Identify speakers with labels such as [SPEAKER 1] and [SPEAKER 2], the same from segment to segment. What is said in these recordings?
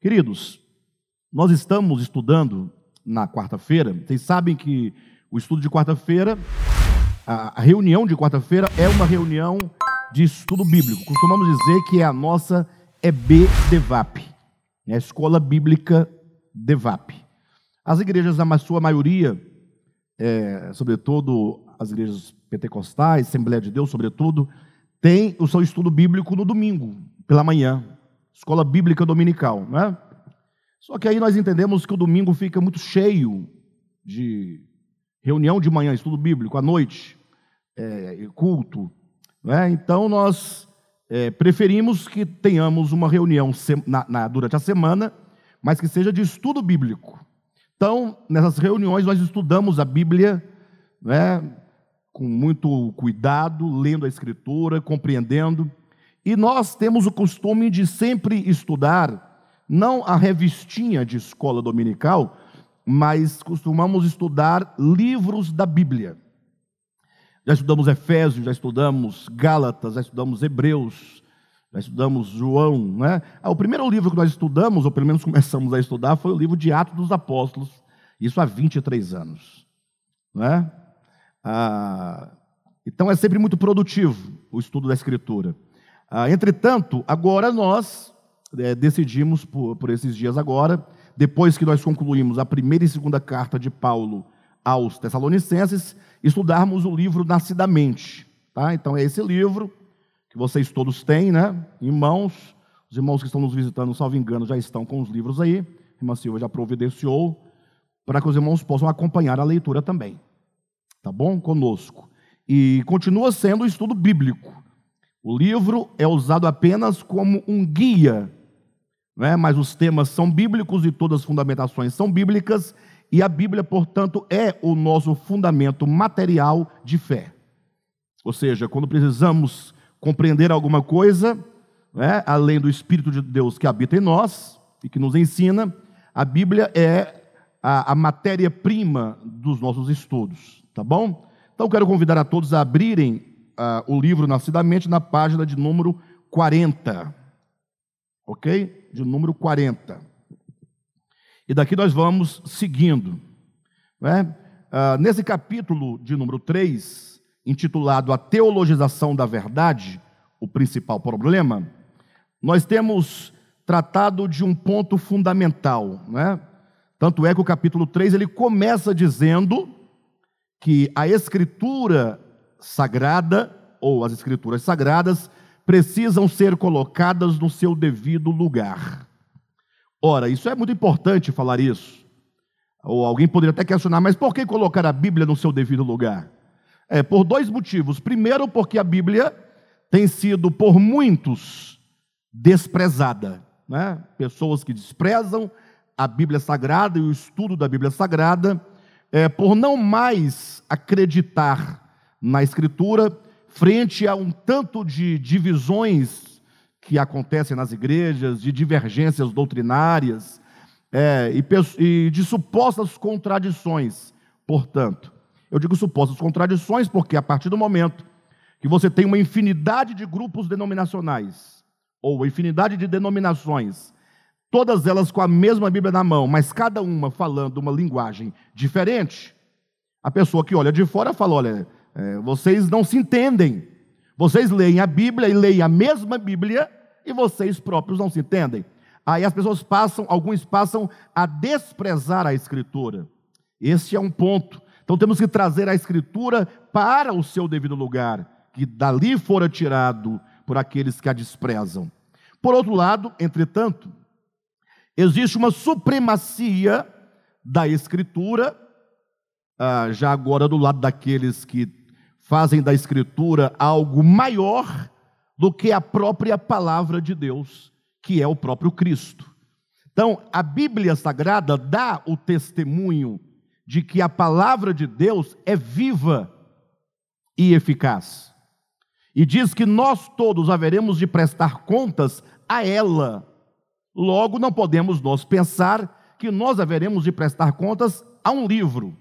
[SPEAKER 1] Queridos, nós estamos estudando na quarta-feira. Vocês sabem que o estudo de quarta-feira, a reunião de quarta-feira é uma reunião de estudo bíblico. Costumamos dizer que é a nossa EB-DEVAP, é a Escola Bíblica DEVAP. As igrejas, na sua maioria, é, sobretudo as igrejas pentecostais, Assembleia de Deus, sobretudo, tem o seu estudo bíblico no domingo, pela manhã, escola bíblica dominical, né? Só que aí nós entendemos que o domingo fica muito cheio de reunião de manhã, estudo bíblico, à noite, é, culto, né? Então nós é, preferimos que tenhamos uma reunião na, na, durante a semana, mas que seja de estudo bíblico. Então, nessas reuniões, nós estudamos a Bíblia, né, com muito cuidado, lendo a Escritura, compreendendo. E nós temos o costume de sempre estudar, não a revistinha de escola dominical, mas costumamos estudar livros da Bíblia. Já estudamos Efésios, já estudamos Gálatas, já estudamos Hebreus, já estudamos João. Né? Ah, o primeiro livro que nós estudamos, ou pelo menos começamos a estudar, foi o livro de Atos dos Apóstolos, isso há 23 anos. Né? Ah, então é sempre muito produtivo o estudo da Escritura. Ah, entretanto, agora nós é, decidimos por, por esses dias agora, depois que nós concluímos a primeira e segunda carta de Paulo aos Tessalonicenses, estudarmos o livro Nascidamente. Tá? Então é esse livro que vocês todos têm, né? Em mãos. Os irmãos que estão nos visitando, salvo engano, já estão com os livros aí. A irmã Silva já providenciou para que os irmãos possam acompanhar a leitura também tá bom? Conosco. E continua sendo um estudo bíblico. O livro é usado apenas como um guia, né? mas os temas são bíblicos e todas as fundamentações são bíblicas, e a Bíblia, portanto, é o nosso fundamento material de fé. Ou seja, quando precisamos compreender alguma coisa, né? além do Espírito de Deus que habita em nós e que nos ensina, a Bíblia é a, a matéria-prima dos nossos estudos. Tá bom? Então quero convidar a todos a abrirem uh, o livro Nascidamente na página de número 40. Ok? De número 40. E daqui nós vamos seguindo. Né? Uh, nesse capítulo de número 3, intitulado A Teologização da Verdade, o principal problema, nós temos tratado de um ponto fundamental. Né? Tanto é que o capítulo 3 ele começa dizendo que a escritura sagrada, ou as escrituras sagradas, precisam ser colocadas no seu devido lugar. Ora, isso é muito importante falar isso. Ou alguém poderia até questionar, mas por que colocar a Bíblia no seu devido lugar? É por dois motivos. Primeiro, porque a Bíblia tem sido por muitos desprezada, né? Pessoas que desprezam a Bíblia Sagrada e o estudo da Bíblia Sagrada é, por não mais acreditar na Escritura, frente a um tanto de divisões que acontecem nas igrejas, de divergências doutrinárias é, e, e de supostas contradições. Portanto, eu digo supostas contradições porque a partir do momento que você tem uma infinidade de grupos denominacionais, ou infinidade de denominações, todas elas com a mesma Bíblia na mão, mas cada uma falando uma linguagem diferente, a pessoa que olha de fora fala: olha, é, vocês não se entendem. Vocês leem a Bíblia e leem a mesma Bíblia e vocês próprios não se entendem. Aí as pessoas passam, alguns passam a desprezar a Escritura. Esse é um ponto. Então temos que trazer a Escritura para o seu devido lugar, que dali fora tirado por aqueles que a desprezam. Por outro lado, entretanto, Existe uma supremacia da Escritura, ah, já agora do lado daqueles que fazem da Escritura algo maior do que a própria palavra de Deus, que é o próprio Cristo. Então, a Bíblia Sagrada dá o testemunho de que a palavra de Deus é viva e eficaz. E diz que nós todos haveremos de prestar contas a ela Logo, não podemos nós pensar que nós haveremos de prestar contas a um livro,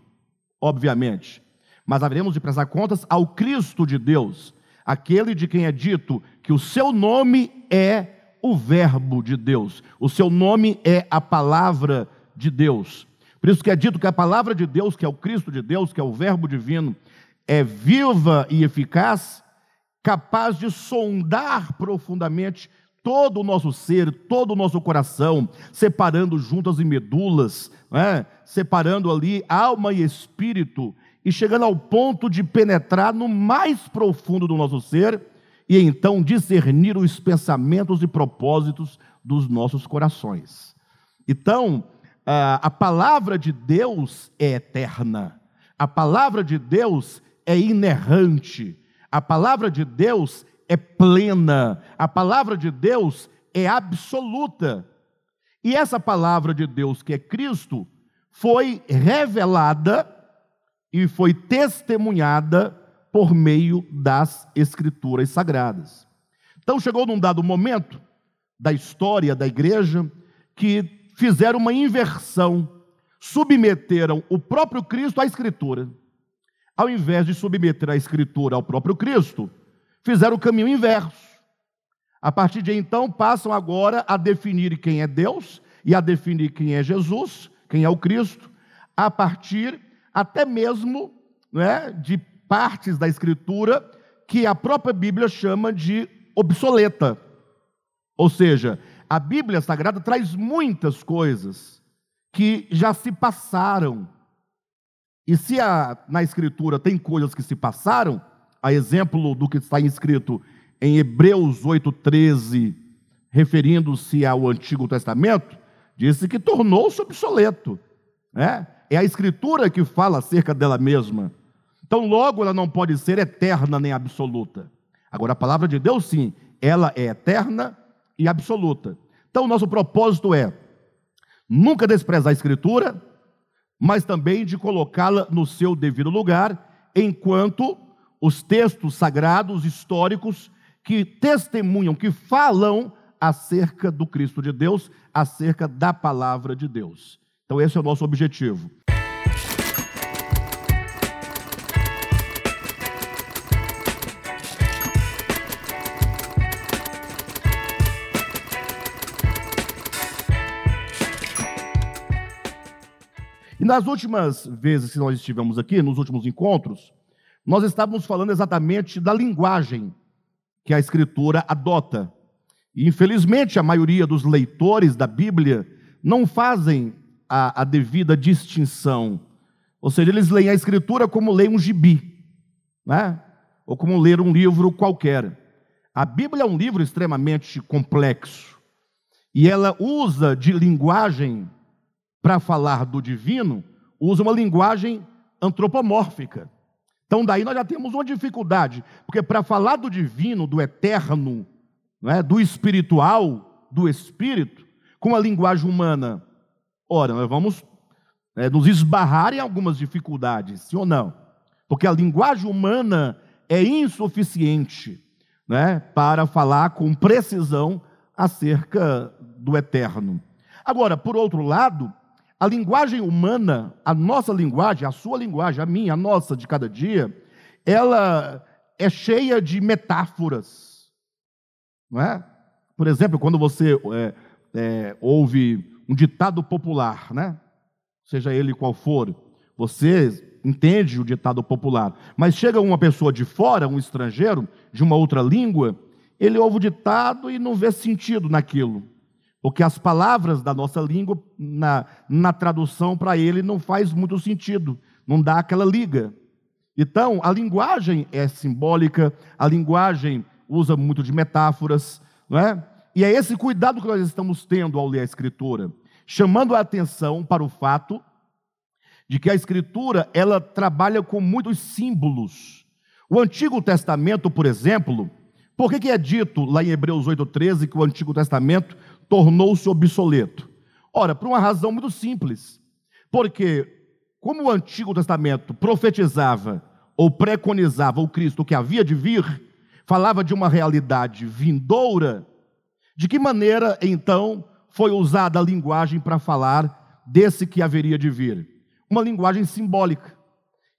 [SPEAKER 1] obviamente, mas haveremos de prestar contas ao Cristo de Deus, aquele de quem é dito que o seu nome é o Verbo de Deus. O seu nome é a palavra de Deus. Por isso que é dito que a palavra de Deus, que é o Cristo de Deus, que é o Verbo divino, é viva e eficaz, capaz de sondar profundamente todo o nosso ser, todo o nosso coração, separando juntas e medulas, né? separando ali alma e espírito, e chegando ao ponto de penetrar no mais profundo do nosso ser e então discernir os pensamentos e propósitos dos nossos corações. Então, a palavra de Deus é eterna, a palavra de Deus é inerrante, a palavra de Deus é plena, a palavra de Deus é absoluta. E essa palavra de Deus, que é Cristo, foi revelada e foi testemunhada por meio das Escrituras Sagradas. Então chegou num dado momento da história da igreja que fizeram uma inversão, submeteram o próprio Cristo à Escritura. Ao invés de submeter a Escritura ao próprio Cristo, fizeram o caminho inverso. A partir de então, passam agora a definir quem é Deus e a definir quem é Jesus, quem é o Cristo, a partir até mesmo né, de partes da Escritura que a própria Bíblia chama de obsoleta. Ou seja, a Bíblia Sagrada traz muitas coisas que já se passaram. E se a, na Escritura tem coisas que se passaram, a exemplo do que está escrito em Hebreus 8,13, referindo-se ao Antigo Testamento, disse que tornou-se obsoleto. Né? É a Escritura que fala acerca dela mesma. Então, logo, ela não pode ser eterna nem absoluta. Agora, a palavra de Deus, sim, ela é eterna e absoluta. Então, nosso propósito é nunca desprezar a Escritura, mas também de colocá-la no seu devido lugar, enquanto os textos sagrados, históricos, que testemunham, que falam acerca do Cristo de Deus, acerca da palavra de Deus. Então, esse é o nosso objetivo. E nas últimas vezes que nós estivemos aqui, nos últimos encontros, nós estávamos falando exatamente da linguagem que a Escritura adota. E infelizmente a maioria dos leitores da Bíblia não fazem a, a devida distinção. Ou seja, eles leem a Escritura como leem um gibi, né? ou como ler um livro qualquer. A Bíblia é um livro extremamente complexo. E ela usa de linguagem para falar do divino, usa uma linguagem antropomórfica. Então, daí nós já temos uma dificuldade, porque para falar do divino, do eterno, é, do espiritual, do espírito, com a linguagem humana, ora, nós vamos é, nos esbarrar em algumas dificuldades, sim ou não? Porque a linguagem humana é insuficiente né, para falar com precisão acerca do eterno. Agora, por outro lado, a linguagem humana, a nossa linguagem, a sua linguagem, a minha, a nossa de cada dia, ela é cheia de metáforas. Não é? Por exemplo, quando você é, é, ouve um ditado popular, né? seja ele qual for, você entende o ditado popular, mas chega uma pessoa de fora, um estrangeiro, de uma outra língua, ele ouve o ditado e não vê sentido naquilo. Porque as palavras da nossa língua, na, na tradução para ele, não faz muito sentido, não dá aquela liga. Então, a linguagem é simbólica, a linguagem usa muito de metáforas, não é? E é esse cuidado que nós estamos tendo ao ler a Escritura, chamando a atenção para o fato de que a Escritura ela trabalha com muitos símbolos. O Antigo Testamento, por exemplo, por que, que é dito lá em Hebreus 8,13 que o Antigo Testamento tornou-se obsoleto? Ora, por uma razão muito simples. Porque, como o Antigo Testamento profetizava ou preconizava o Cristo que havia de vir, falava de uma realidade vindoura, de que maneira, então, foi usada a linguagem para falar desse que haveria de vir? Uma linguagem simbólica.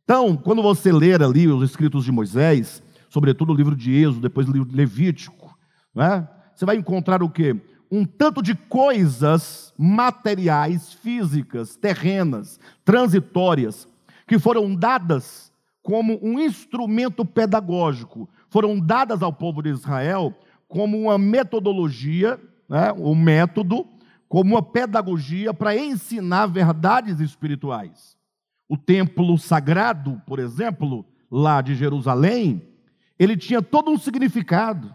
[SPEAKER 1] Então, quando você ler ali os escritos de Moisés, sobretudo o livro de Êxodo, depois o livro de Levítico, é? você vai encontrar o quê? Um tanto de coisas materiais, físicas, terrenas, transitórias, que foram dadas como um instrumento pedagógico, foram dadas ao povo de Israel como uma metodologia, né, método, como uma pedagogia para ensinar verdades espirituais. O templo sagrado, por exemplo, lá de Jerusalém, ele tinha todo um significado.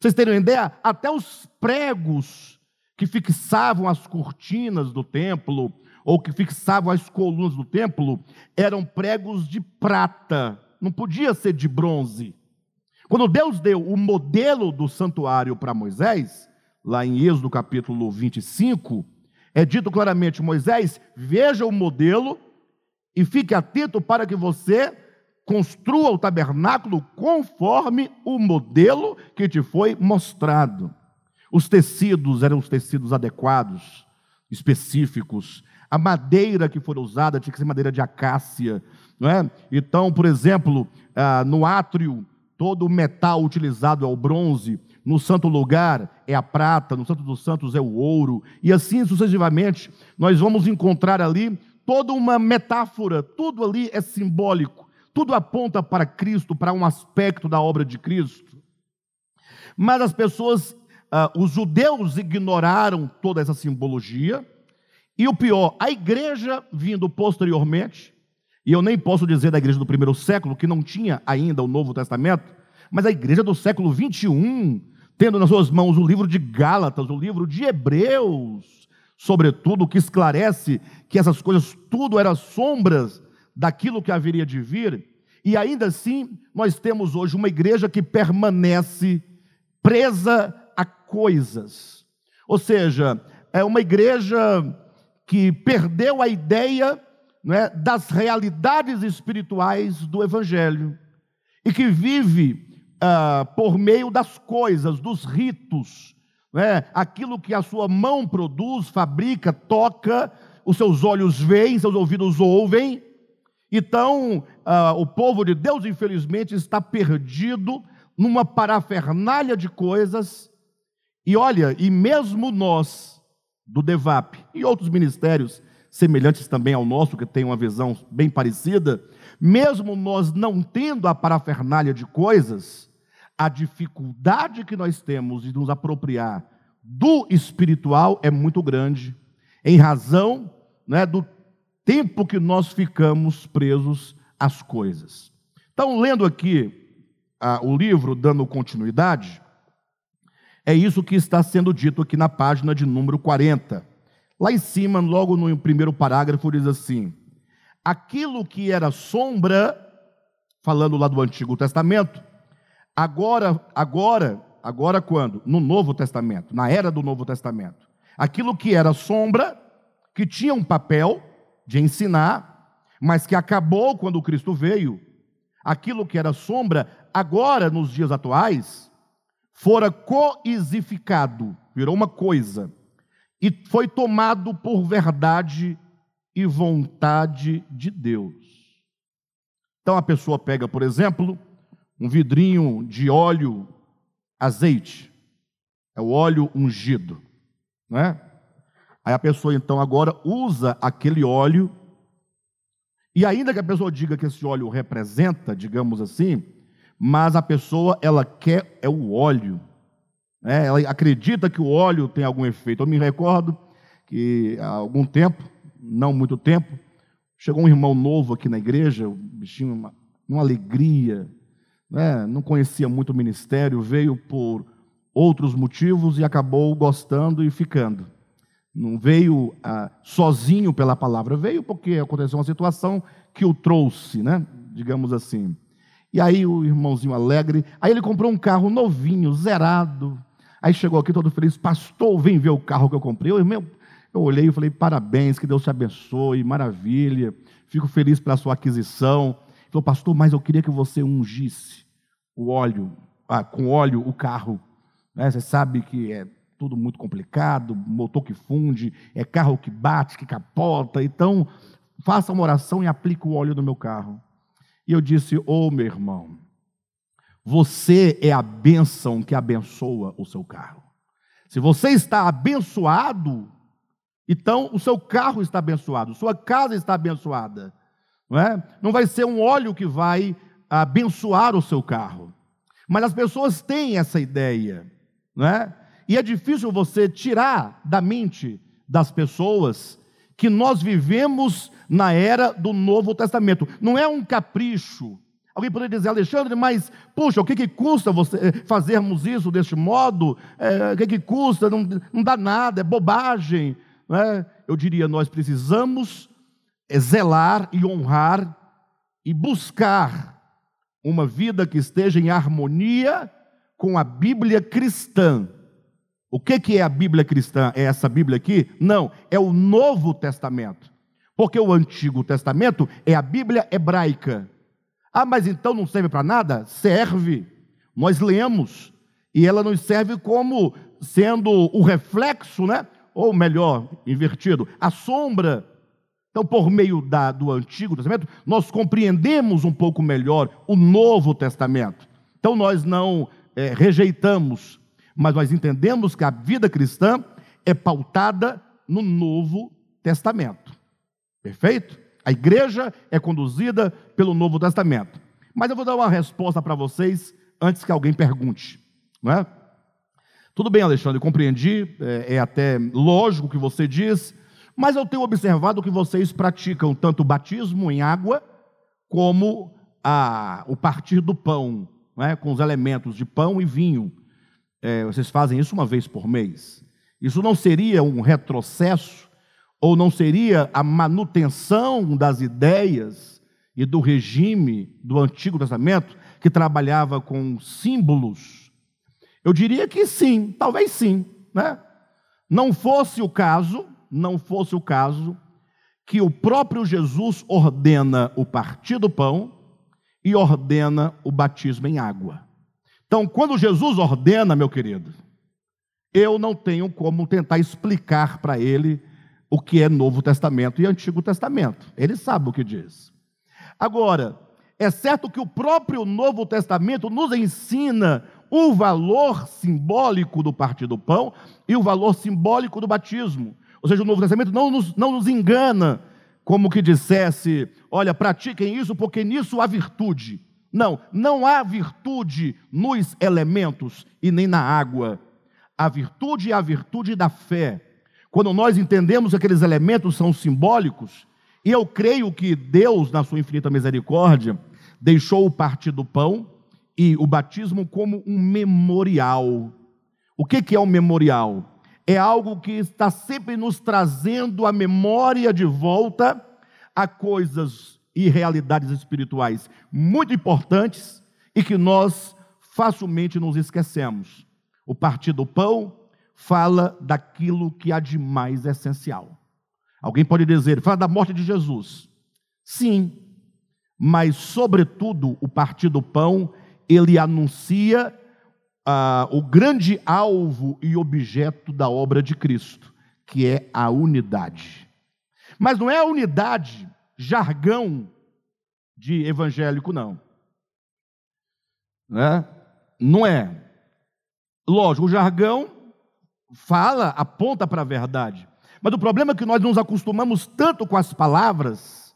[SPEAKER 1] Vocês terem uma ideia? Até os pregos que fixavam as cortinas do templo, ou que fixavam as colunas do templo, eram pregos de prata, não podia ser de bronze. Quando Deus deu o modelo do santuário para Moisés, lá em Êxodo capítulo 25, é dito claramente: Moisés, veja o modelo e fique atento para que você construa o tabernáculo conforme o modelo que te foi mostrado. Os tecidos eram os tecidos adequados, específicos. A madeira que for usada tinha que ser madeira de acácia. Não é? Então, por exemplo, ah, no átrio, todo o metal utilizado é o bronze, no santo lugar é a prata, no santo dos santos é o ouro, e assim sucessivamente, nós vamos encontrar ali toda uma metáfora, tudo ali é simbólico, tudo aponta para Cristo, para um aspecto da obra de Cristo. Mas as pessoas, uh, os judeus ignoraram toda essa simbologia, e o pior, a igreja vindo posteriormente, e eu nem posso dizer da igreja do primeiro século, que não tinha ainda o Novo Testamento, mas a igreja do século 21, tendo nas suas mãos o livro de Gálatas, o livro de Hebreus, sobretudo, que esclarece que essas coisas tudo eram sombras daquilo que haveria de vir, e ainda assim nós temos hoje uma igreja que permanece presa a coisas. Ou seja, é uma igreja que perdeu a ideia é, das realidades espirituais do Evangelho e que vive ah, por meio das coisas, dos ritos, né? aquilo que a sua mão produz, fabrica, toca, os seus olhos veem, seus ouvidos ouvem. Então, uh, o povo de Deus, infelizmente, está perdido numa parafernália de coisas. E olha, e mesmo nós, do DEVAP e outros ministérios semelhantes também ao nosso, que tem uma visão bem parecida, mesmo nós não tendo a parafernália de coisas, a dificuldade que nós temos de nos apropriar do espiritual é muito grande, em razão né, do tempo que nós ficamos presos às coisas. Então, lendo aqui ah, o livro, dando continuidade, é isso que está sendo dito aqui na página de número 40. Lá em cima, logo no primeiro parágrafo, diz assim: aquilo que era sombra, falando lá do Antigo Testamento, Agora, agora, agora quando? No Novo Testamento, na era do Novo Testamento. Aquilo que era sombra, que tinha um papel de ensinar, mas que acabou quando Cristo veio. Aquilo que era sombra, agora nos dias atuais, fora coisificado, virou uma coisa, e foi tomado por verdade e vontade de Deus. Então a pessoa pega, por exemplo, um vidrinho de óleo azeite. É o óleo ungido, não é? Aí a pessoa então agora usa aquele óleo e ainda que a pessoa diga que esse óleo representa, digamos assim, mas a pessoa ela quer é o óleo. Né? Ela acredita que o óleo tem algum efeito. Eu me recordo que há algum tempo, não muito tempo, chegou um irmão novo aqui na igreja, o bichinho, uma, uma alegria, né, não conhecia muito o ministério, veio por outros motivos e acabou gostando e ficando. Não veio ah, sozinho pela palavra, veio porque aconteceu uma situação que o trouxe, né? digamos assim. E aí o irmãozinho alegre, aí ele comprou um carro novinho, zerado. Aí chegou aqui todo feliz, pastor, vem ver o carro que eu comprei. Eu, meu, eu olhei e falei, parabéns, que Deus te abençoe, maravilha, fico feliz pela sua aquisição. Ele falou, pastor, mas eu queria que você ungisse o óleo, ah, com óleo o carro. Né? Você sabe que é tudo muito complicado, motor que funde, é carro que bate, que capota. Então, faça uma oração e aplique o óleo no meu carro. E eu disse: Ô oh, meu irmão, Você é a bênção que abençoa o seu carro. Se você está abençoado, então o seu carro está abençoado, sua casa está abençoada. Não, é? não vai ser um óleo que vai abençoar o seu carro. Mas as pessoas têm essa ideia, não é? E é difícil você tirar da mente das pessoas que nós vivemos na era do Novo Testamento. Não é um capricho. Alguém poderia dizer, Alexandre, mas, puxa, o que, que custa você eh, fazermos isso deste modo? É, o que, que custa? Não, não dá nada, é bobagem. É? Eu diria, nós precisamos zelar e honrar e buscar uma vida que esteja em harmonia com a Bíblia cristã. O que, que é a Bíblia cristã? É essa Bíblia aqui? Não, é o Novo Testamento. Porque o Antigo Testamento é a Bíblia hebraica. Ah, mas então não serve para nada? Serve. Nós lemos. E ela nos serve como sendo o reflexo, né? Ou melhor, invertido, a sombra. Então, por meio da, do Antigo Testamento, nós compreendemos um pouco melhor o Novo Testamento. Então, nós não é, rejeitamos mas nós entendemos que a vida cristã é pautada no Novo Testamento. Perfeito? A igreja é conduzida pelo Novo Testamento. Mas eu vou dar uma resposta para vocês antes que alguém pergunte, não é? Tudo bem, Alexandre, compreendi, é, é até lógico o que você diz, mas eu tenho observado que vocês praticam tanto o batismo em água, como a, o partir do pão, é? com os elementos de pão e vinho é, vocês fazem isso uma vez por mês. Isso não seria um retrocesso, ou não seria a manutenção das ideias e do regime do Antigo Testamento, que trabalhava com símbolos? Eu diria que sim, talvez sim. Né? Não fosse o caso, não fosse o caso, que o próprio Jesus ordena o partir do pão e ordena o batismo em água. Então, quando Jesus ordena, meu querido, eu não tenho como tentar explicar para ele o que é Novo Testamento e Antigo Testamento. Ele sabe o que diz. Agora, é certo que o próprio Novo Testamento nos ensina o valor simbólico do partir do pão e o valor simbólico do batismo. Ou seja, o Novo Testamento não nos, não nos engana como que dissesse: olha, pratiquem isso porque nisso há virtude. Não, não há virtude nos elementos e nem na água. A virtude é a virtude da fé. Quando nós entendemos que aqueles elementos são simbólicos, e eu creio que Deus, na sua infinita misericórdia, deixou o partir do pão e o batismo como um memorial. O que é um memorial? É algo que está sempre nos trazendo a memória de volta a coisas e realidades espirituais muito importantes e que nós facilmente nos esquecemos. O partir do pão fala daquilo que há de mais essencial. Alguém pode dizer, fala da morte de Jesus. Sim, mas, sobretudo, o partir do pão, ele anuncia ah, o grande alvo e objeto da obra de Cristo, que é a unidade. Mas não é a unidade jargão de evangélico, não. Né? Não é. Lógico, o jargão fala, aponta para a verdade. Mas o problema é que nós nos acostumamos tanto com as palavras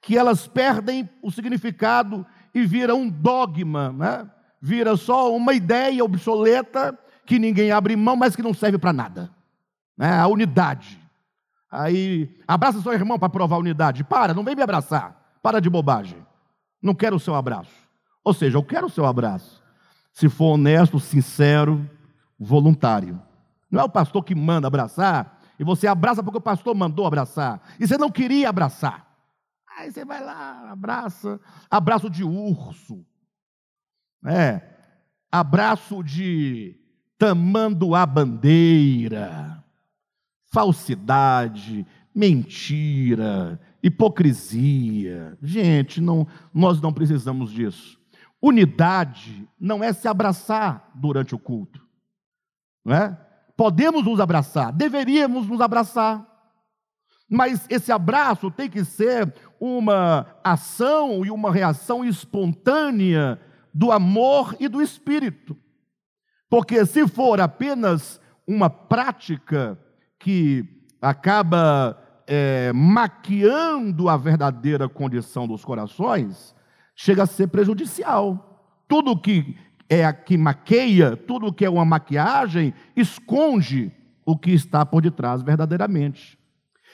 [SPEAKER 1] que elas perdem o significado e viram um dogma, né? vira só uma ideia obsoleta que ninguém abre mão, mas que não serve para nada. Né? A unidade. Aí, abraça seu irmão para provar a unidade. Para, não vem me abraçar. Para de bobagem. Não quero o seu abraço. Ou seja, eu quero o seu abraço. Se for honesto, sincero, voluntário. Não é o pastor que manda abraçar e você abraça porque o pastor mandou abraçar. E você não queria abraçar. Aí você vai lá, abraça. Abraço de urso. É. Abraço de tamando a bandeira falsidade, mentira, hipocrisia. Gente, não, nós não precisamos disso. Unidade não é se abraçar durante o culto, não é? Podemos nos abraçar, deveríamos nos abraçar, mas esse abraço tem que ser uma ação e uma reação espontânea do amor e do espírito. Porque se for apenas uma prática que acaba é, maquiando a verdadeira condição dos corações, chega a ser prejudicial. Tudo que é que maqueia, tudo que é uma maquiagem, esconde o que está por detrás verdadeiramente.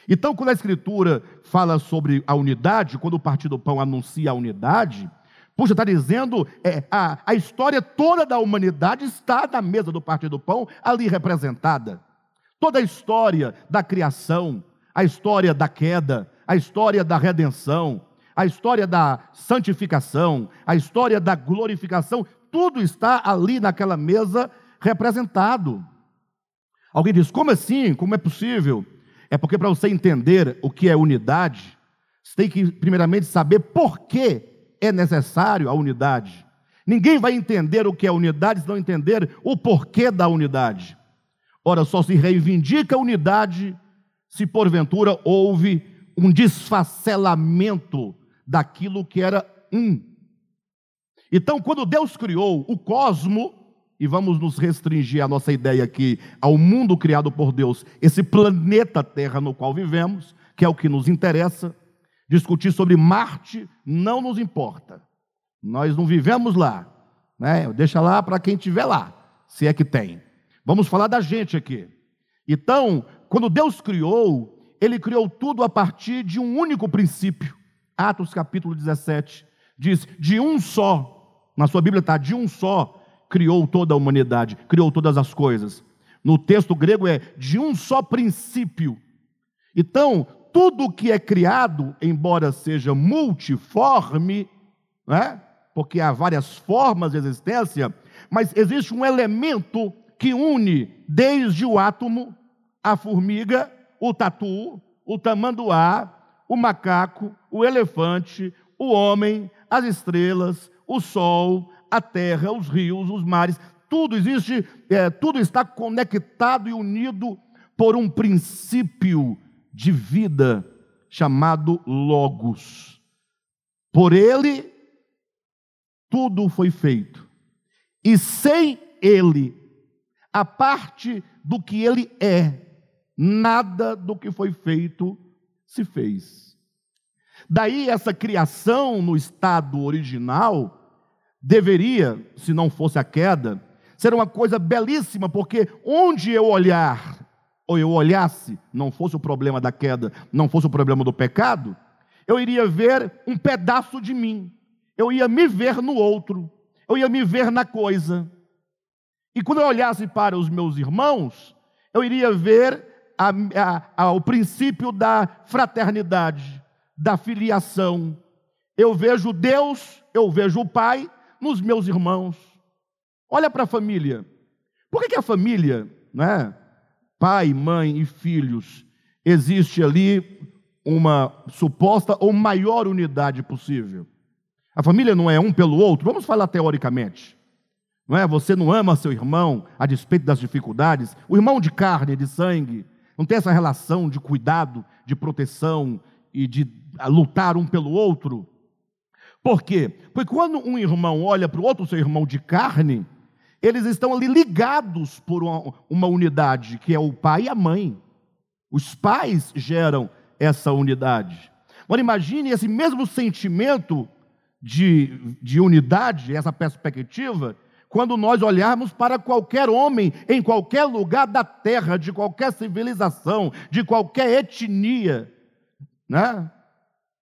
[SPEAKER 1] Então, quando a Escritura fala sobre a unidade, quando o Partido do Pão anuncia a unidade, puxa, está dizendo é, a, a história toda da humanidade está na mesa do Partido do Pão, ali representada. Toda a história da criação, a história da queda, a história da redenção, a história da santificação, a história da glorificação, tudo está ali naquela mesa representado. Alguém diz: como assim? Como é possível? É porque para você entender o que é unidade, você tem que, primeiramente, saber por que é necessário a unidade. Ninguém vai entender o que é unidade se não entender o porquê da unidade. Ora, só se reivindica a unidade se porventura houve um desfacelamento daquilo que era um. Então, quando Deus criou o cosmo, e vamos nos restringir a nossa ideia aqui ao mundo criado por Deus, esse planeta Terra no qual vivemos, que é o que nos interessa. Discutir sobre Marte não nos importa. Nós não vivemos lá, né? Deixa lá para quem estiver lá, se é que tem. Vamos falar da gente aqui. Então, quando Deus criou, ele criou tudo a partir de um único princípio. Atos capítulo 17 diz: de um só, na sua Bíblia está, de um só criou toda a humanidade, criou todas as coisas. No texto grego é de um só princípio. Então, tudo que é criado, embora seja multiforme, né? porque há várias formas de existência, mas existe um elemento que une desde o átomo, a formiga, o tatu, o tamanduá, o macaco, o elefante, o homem, as estrelas, o sol, a terra, os rios, os mares, tudo existe, é, tudo está conectado e unido por um princípio de vida chamado Logos. Por ele, tudo foi feito. E sem ele, a parte do que ele é, nada do que foi feito se fez. Daí essa criação no estado original deveria, se não fosse a queda, ser uma coisa belíssima, porque onde eu olhar, ou eu olhasse, não fosse o problema da queda, não fosse o problema do pecado, eu iria ver um pedaço de mim, eu ia me ver no outro, eu ia me ver na coisa. E quando eu olhasse para os meus irmãos, eu iria ver a, a, a, o princípio da fraternidade, da filiação. Eu vejo Deus, eu vejo o Pai, nos meus irmãos. Olha para a família. Por que, que a família, né, pai, mãe e filhos, existe ali uma suposta ou maior unidade possível? A família não é um pelo outro, vamos falar teoricamente. Não é? Você não ama seu irmão a despeito das dificuldades, o irmão de carne, de sangue, não tem essa relação de cuidado, de proteção e de lutar um pelo outro. Por quê? Porque quando um irmão olha para o outro seu irmão de carne, eles estão ali ligados por uma, uma unidade, que é o pai e a mãe. Os pais geram essa unidade. Agora imagine esse mesmo sentimento de, de unidade, essa perspectiva, quando nós olharmos para qualquer homem em qualquer lugar da terra, de qualquer civilização, de qualquer etnia, né?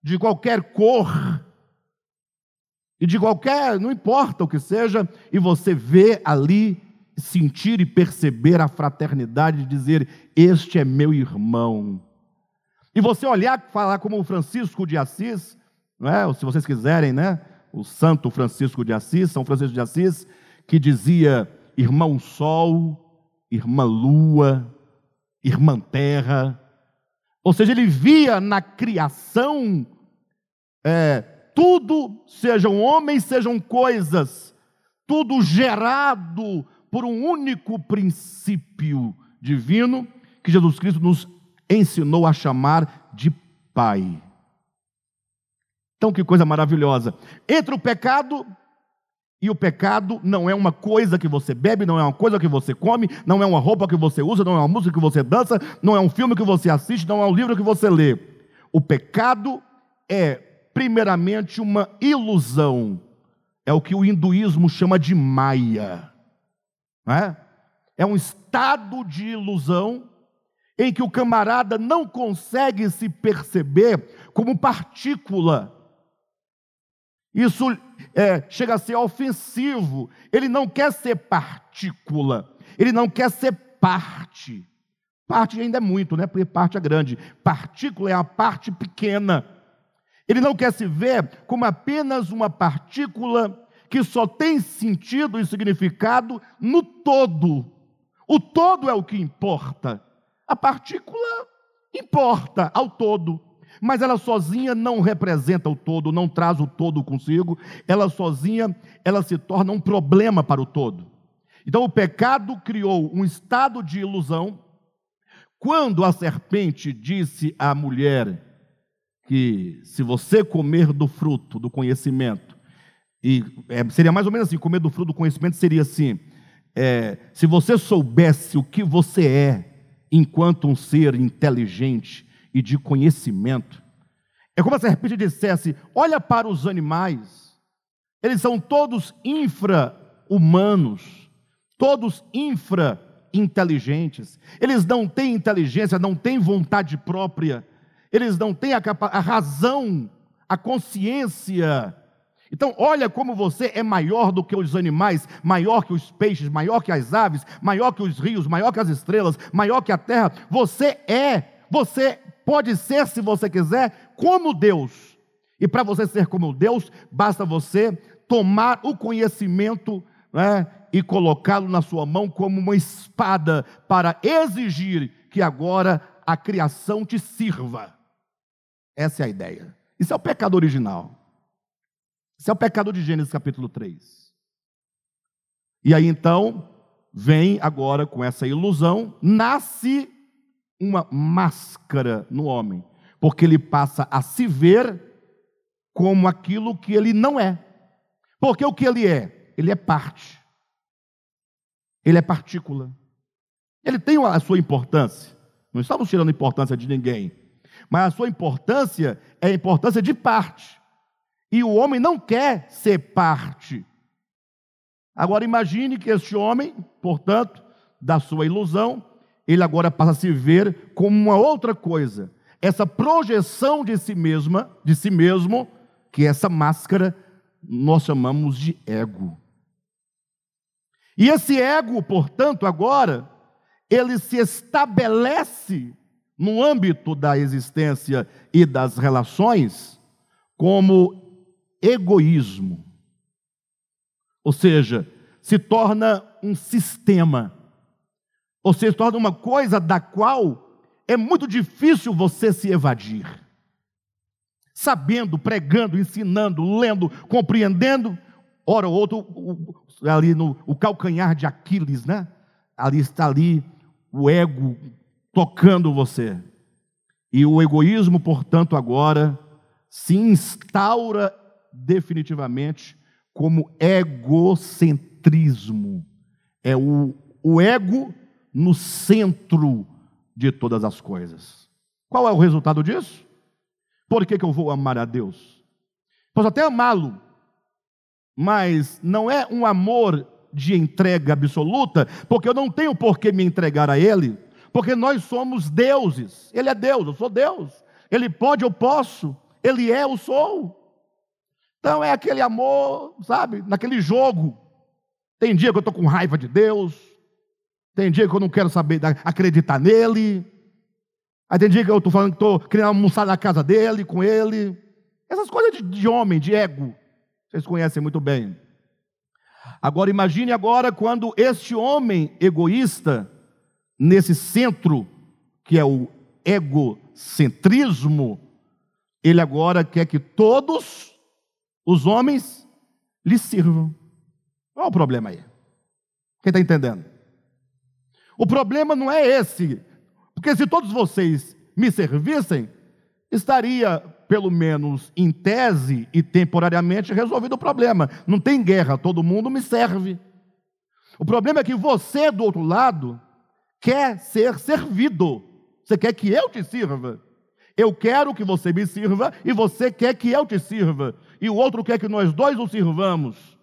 [SPEAKER 1] De qualquer cor, e de qualquer, não importa o que seja, e você vê ali, sentir e perceber a fraternidade de dizer: Este é meu irmão. E você olhar, falar como o Francisco de Assis, não é? se vocês quiserem, né? O Santo Francisco de Assis, São Francisco de Assis, que dizia: irmão Sol, irmã Lua, irmã Terra. Ou seja, ele via na criação é, tudo, sejam homens, sejam coisas, tudo gerado por um único princípio divino que Jesus Cristo nos ensinou a chamar de Pai. Então, que coisa maravilhosa. Entre o pecado E o pecado não é uma coisa que você bebe, não é uma coisa que você come, não é uma roupa que você usa, não é uma música que você dança, não é um filme que você assiste, não é um livro que você lê. O pecado é, primeiramente, uma ilusão. É o que o hinduísmo chama de maia. É? é um estado de ilusão em que o camarada não consegue se perceber como partícula. Isso é, chega a ser ofensivo. Ele não quer ser partícula, ele não quer ser parte. Parte ainda é muito, né? Porque parte é grande. Partícula é a parte pequena. Ele não quer se ver como apenas uma partícula que só tem sentido e significado no todo. O todo é o que importa. A partícula importa ao todo, mas ela sozinha não representa o todo, não traz o todo consigo. Ela sozinha, ela se torna um problema para o todo. Então o pecado criou um estado de ilusão. Quando a serpente disse à mulher que se você comer do fruto do conhecimento, e é, seria mais ou menos assim, comer do fruto do conhecimento seria assim, é, se você soubesse o que você é, enquanto um ser inteligente e de conhecimento. É como se a serpente dissesse: olha para os animais, eles são todos infra-humanos, todos infra-inteligentes, eles não têm inteligência, não têm vontade própria, eles não têm a, a razão, a consciência então, olha como você é maior do que os animais, maior que os peixes, maior que as aves, maior que os rios, maior que as estrelas, maior que a terra. Você é, você pode ser, se você quiser, como Deus. E para você ser como Deus, basta você tomar o conhecimento né, e colocá-lo na sua mão como uma espada para exigir que agora a criação te sirva. Essa é a ideia. Isso é o pecado original. Isso é o pecado de Gênesis capítulo 3. E aí então, vem agora com essa ilusão, nasce uma máscara no homem, porque ele passa a se ver como aquilo que ele não é. Porque o que ele é? Ele é parte. Ele é partícula. Ele tem a sua importância. Não estamos tirando importância de ninguém. Mas a sua importância é a importância de parte. E o homem não quer ser parte. Agora imagine que este homem, portanto, da sua ilusão, ele agora passa a se ver como uma outra coisa. Essa projeção de si mesma, de si mesmo, que essa máscara nós chamamos de ego. E esse ego, portanto, agora, ele se estabelece no âmbito da existência e das relações como egoísmo. Ou seja, se torna um sistema. Ou seja, se torna uma coisa da qual é muito difícil você se evadir. Sabendo, pregando, ensinando, lendo, compreendendo, ora ou outro, ali no o calcanhar de Aquiles, né? Ali está ali o ego tocando você. E o egoísmo, portanto, agora se instaura definitivamente como egocentrismo. É o, o ego no centro de todas as coisas. Qual é o resultado disso? Por que, que eu vou amar a Deus? Posso até amá-lo, mas não é um amor de entrega absoluta, porque eu não tenho por que me entregar a Ele, porque nós somos deuses. Ele é Deus, eu sou Deus. Ele pode, eu posso. Ele é, eu sou. Então é aquele amor, sabe, naquele jogo. Tem dia que eu estou com raiva de Deus, tem dia que eu não quero saber, acreditar nele. Aí tem dia que eu estou falando que estou querendo almoçar na casa dele, com ele. Essas coisas de, de homem, de ego, vocês conhecem muito bem. Agora imagine agora quando este homem egoísta, nesse centro, que é o egocentrismo, ele agora quer que todos os homens lhe sirvam. Qual é o problema aí? Quem está entendendo? O problema não é esse, porque se todos vocês me servissem, estaria pelo menos em tese e temporariamente, resolvido o problema. Não tem guerra, todo mundo me serve. O problema é que você, do outro lado, quer ser servido. Você quer que eu te sirva. Eu quero que você me sirva e você quer que eu te sirva. E o outro quer que nós dois o sirvamos.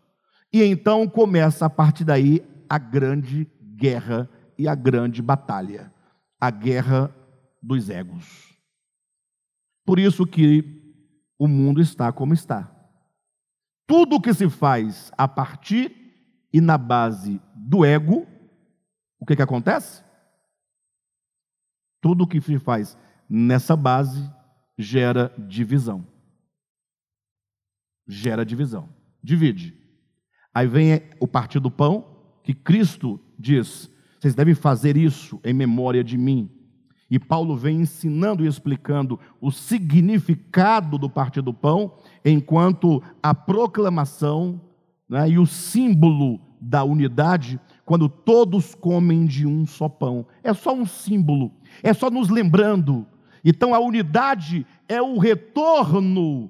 [SPEAKER 1] E então começa a partir daí a grande guerra e a grande batalha a guerra dos egos. Por isso que o mundo está como está. Tudo que se faz a partir e na base do ego, o que, que acontece? Tudo o que se faz nessa base gera divisão. Gera divisão. Divide. Aí vem o partido do pão, que Cristo diz: vocês devem fazer isso em memória de mim. E Paulo vem ensinando e explicando o significado do partir do pão, enquanto a proclamação né, e o símbolo da unidade, quando todos comem de um só pão. É só um símbolo, é só nos lembrando. Então a unidade é o retorno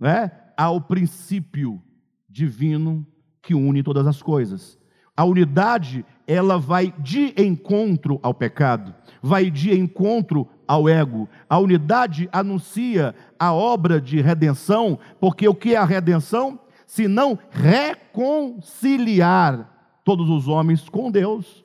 [SPEAKER 1] né, ao princípio divino que une todas as coisas. A unidade, ela vai de encontro ao pecado, vai de encontro ao ego. A unidade anuncia a obra de redenção, porque o que é a redenção? Se não reconciliar todos os homens com Deus.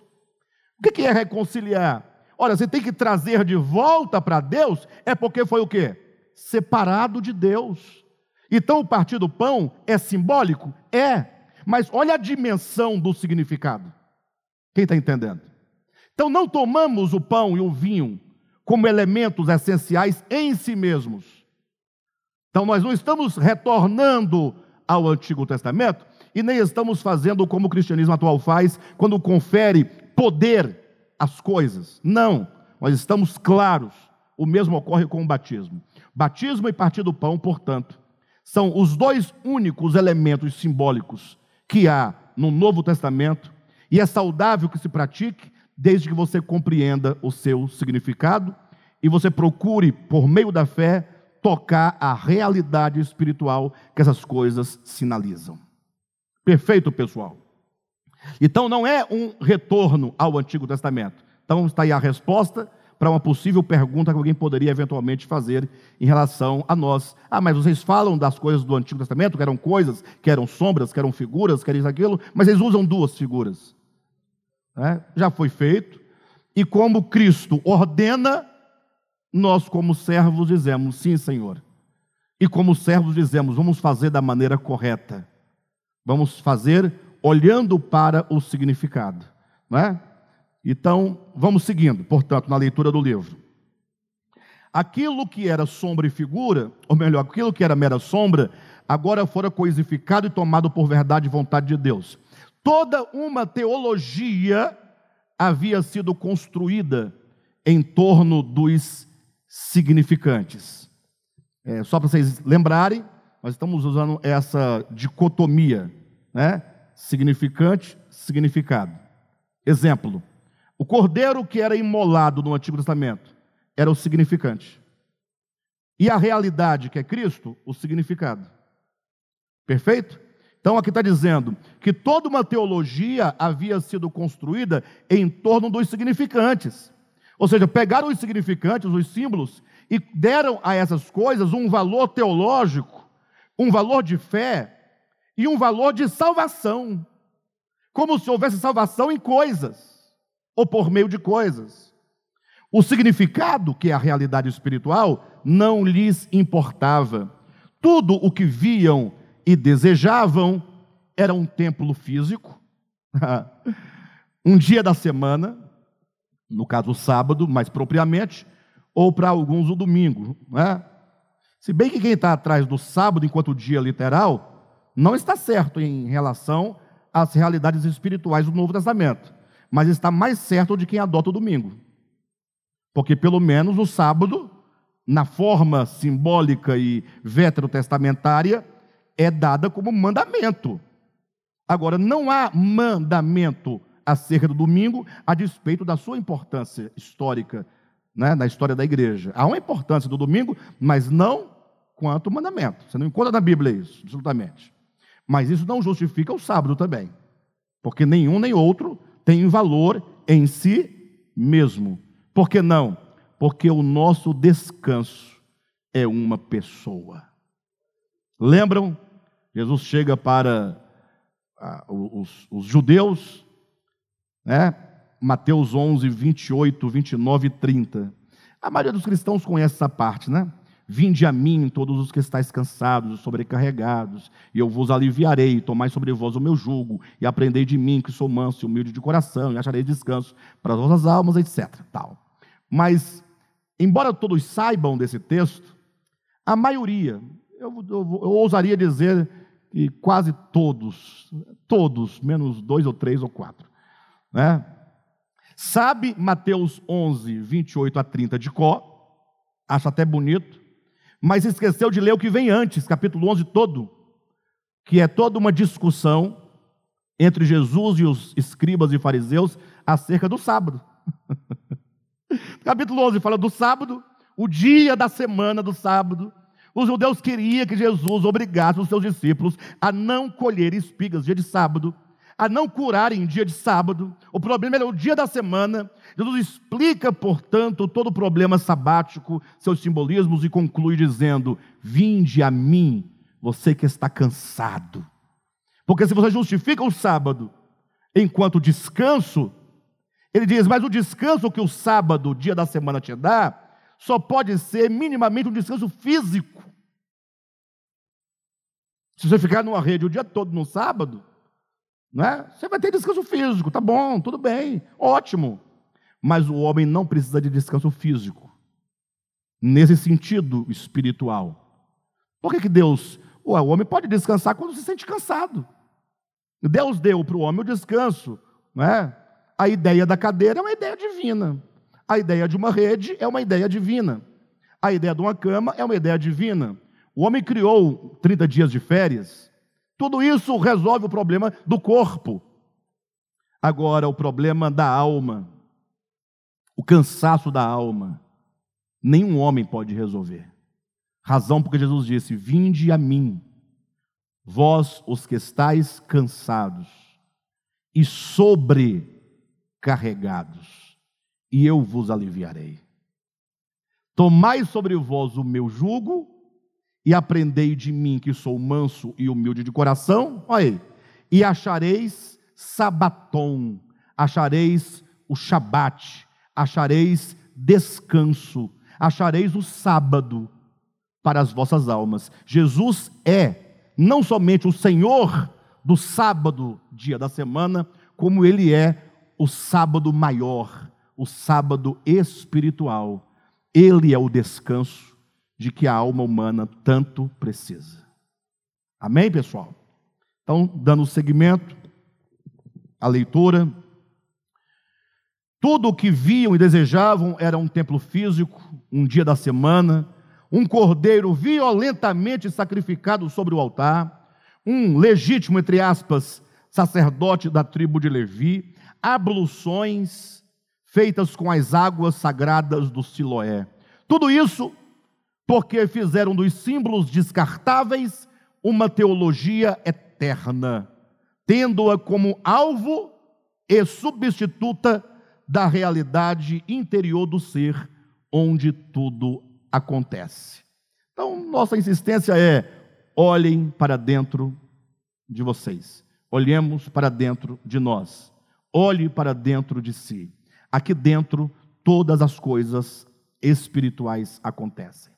[SPEAKER 1] O que é reconciliar? Olha, você tem que trazer de volta para Deus, é porque foi o quê? Separado de Deus. Então o partir do pão é simbólico? É. Mas olha a dimensão do significado. Quem está entendendo? Então não tomamos o pão e o vinho como elementos essenciais em si mesmos. Então nós não estamos retornando ao Antigo Testamento e nem estamos fazendo como o cristianismo atual faz quando confere poder às coisas. Não, nós estamos claros. O mesmo ocorre com o batismo. Batismo e partir do pão, portanto, são os dois únicos elementos simbólicos que há no Novo Testamento e é saudável que se pratique desde que você compreenda o seu significado e você procure, por meio da fé, tocar a realidade espiritual que essas coisas sinalizam. Perfeito, pessoal? Então não é um retorno ao Antigo Testamento. Então está aí a resposta para uma possível pergunta que alguém poderia eventualmente fazer em relação a nós. Ah, mas vocês falam das coisas do Antigo Testamento, que eram coisas, que eram sombras, que eram figuras, que eram isso, aquilo, mas eles usam duas figuras. É, já foi feito. E como Cristo ordena, nós, como servos, dizemos: sim, Senhor. E como servos, dizemos: vamos fazer da maneira correta. Vamos fazer olhando para o significado. Não é? Então, vamos seguindo, portanto, na leitura do livro. Aquilo que era sombra e figura, ou melhor, aquilo que era mera sombra, agora fora coisificado e tomado por verdade e vontade de Deus. Toda uma teologia havia sido construída em torno dos significantes. É, só para vocês lembrarem, nós estamos usando essa dicotomia, né? Significante, significado. Exemplo: o cordeiro que era imolado no Antigo Testamento era o significante. E a realidade, que é Cristo, o significado. Perfeito? Então aqui está dizendo que toda uma teologia havia sido construída em torno dos significantes. Ou seja, pegaram os significantes, os símbolos, e deram a essas coisas um valor teológico, um valor de fé e um valor de salvação. Como se houvesse salvação em coisas ou por meio de coisas. O significado, que é a realidade espiritual, não lhes importava. Tudo o que viam e desejavam era um templo físico, um dia da semana, no caso o sábado, mais propriamente, ou para alguns o domingo. Né? Se bem que quem está atrás do sábado enquanto dia literal, não está certo em relação às realidades espirituais do Novo Testamento mas está mais certo de quem adota o domingo. Porque pelo menos o sábado, na forma simbólica e veterotestamentária, é dada como mandamento. Agora, não há mandamento acerca do domingo a despeito da sua importância histórica né, na história da igreja. Há uma importância do domingo, mas não quanto o mandamento. Você não encontra na Bíblia isso, absolutamente. Mas isso não justifica o sábado também. Porque nenhum nem outro tem valor em si mesmo. Por que não? Porque o nosso descanso é uma pessoa. Lembram? Jesus chega para ah, os, os, judeus, né? Mateus 11, 28, 29 e 30. A maioria dos cristãos conhece essa parte, né? Vinde a mim, todos os que estáis cansados e sobrecarregados, e eu vos aliviarei. Tomai sobre vós o meu jugo, e aprendei de mim, que sou manso e humilde de coração, e acharei descanso para as vossas almas, etc. Tal. Mas, embora todos saibam desse texto, a maioria, eu, eu, eu ousaria dizer que quase todos, todos, menos dois ou três ou quatro, né? Sabe Mateus 11, 28 a 30 de Có, acha até bonito, mas esqueceu de ler o que vem antes, capítulo 11 todo, que é toda uma discussão entre Jesus e os escribas e fariseus acerca do sábado. capítulo 11 fala do sábado, o dia da semana do sábado. Os judeus queriam que Jesus obrigasse os seus discípulos a não colher espigas dia de sábado, a não curarem em dia de sábado. O problema era o dia da semana. Jesus explica, portanto, todo o problema sabático, seus simbolismos e conclui dizendo: Vinde a mim, você que está cansado. Porque se você justifica o sábado enquanto descanso, ele diz: Mas o descanso que o sábado, dia da semana, te dá, só pode ser minimamente um descanso físico. Se você ficar numa rede o dia todo no sábado, né? Você vai ter descanso físico, tá bom, tudo bem, ótimo. Mas o homem não precisa de descanso físico, nesse sentido espiritual. Por que, que Deus, o homem pode descansar quando se sente cansado? Deus deu para o homem o descanso, né? A ideia da cadeira é uma ideia divina. A ideia de uma rede é uma ideia divina. A ideia de uma cama é uma ideia divina. O homem criou 30 dias de férias tudo isso resolve o problema do corpo. Agora, o problema da alma, o cansaço da alma, nenhum homem pode resolver. Razão porque Jesus disse: Vinde a mim, vós os que estáis cansados e sobrecarregados, e eu vos aliviarei. Tomai sobre vós o meu jugo e aprendei de mim que sou manso e humilde de coração, olha aí, e achareis sabatom, achareis o shabat, achareis descanso, achareis o sábado para as vossas almas. Jesus é não somente o Senhor do sábado, dia da semana, como ele é o sábado maior, o sábado espiritual. Ele é o descanso de que a alma humana tanto precisa. Amém, pessoal? Então, dando seguimento à leitura, tudo o que viam e desejavam era um templo físico, um dia da semana, um cordeiro violentamente sacrificado sobre o altar, um legítimo, entre aspas, sacerdote da tribo de Levi, abluções feitas com as águas sagradas do Siloé. Tudo isso porque fizeram dos símbolos descartáveis uma teologia eterna, tendo-a como alvo e substituta da realidade interior do ser, onde tudo acontece. Então, nossa insistência é: olhem para dentro de vocês, olhemos para dentro de nós, olhe para dentro de si. Aqui dentro, todas as coisas espirituais acontecem.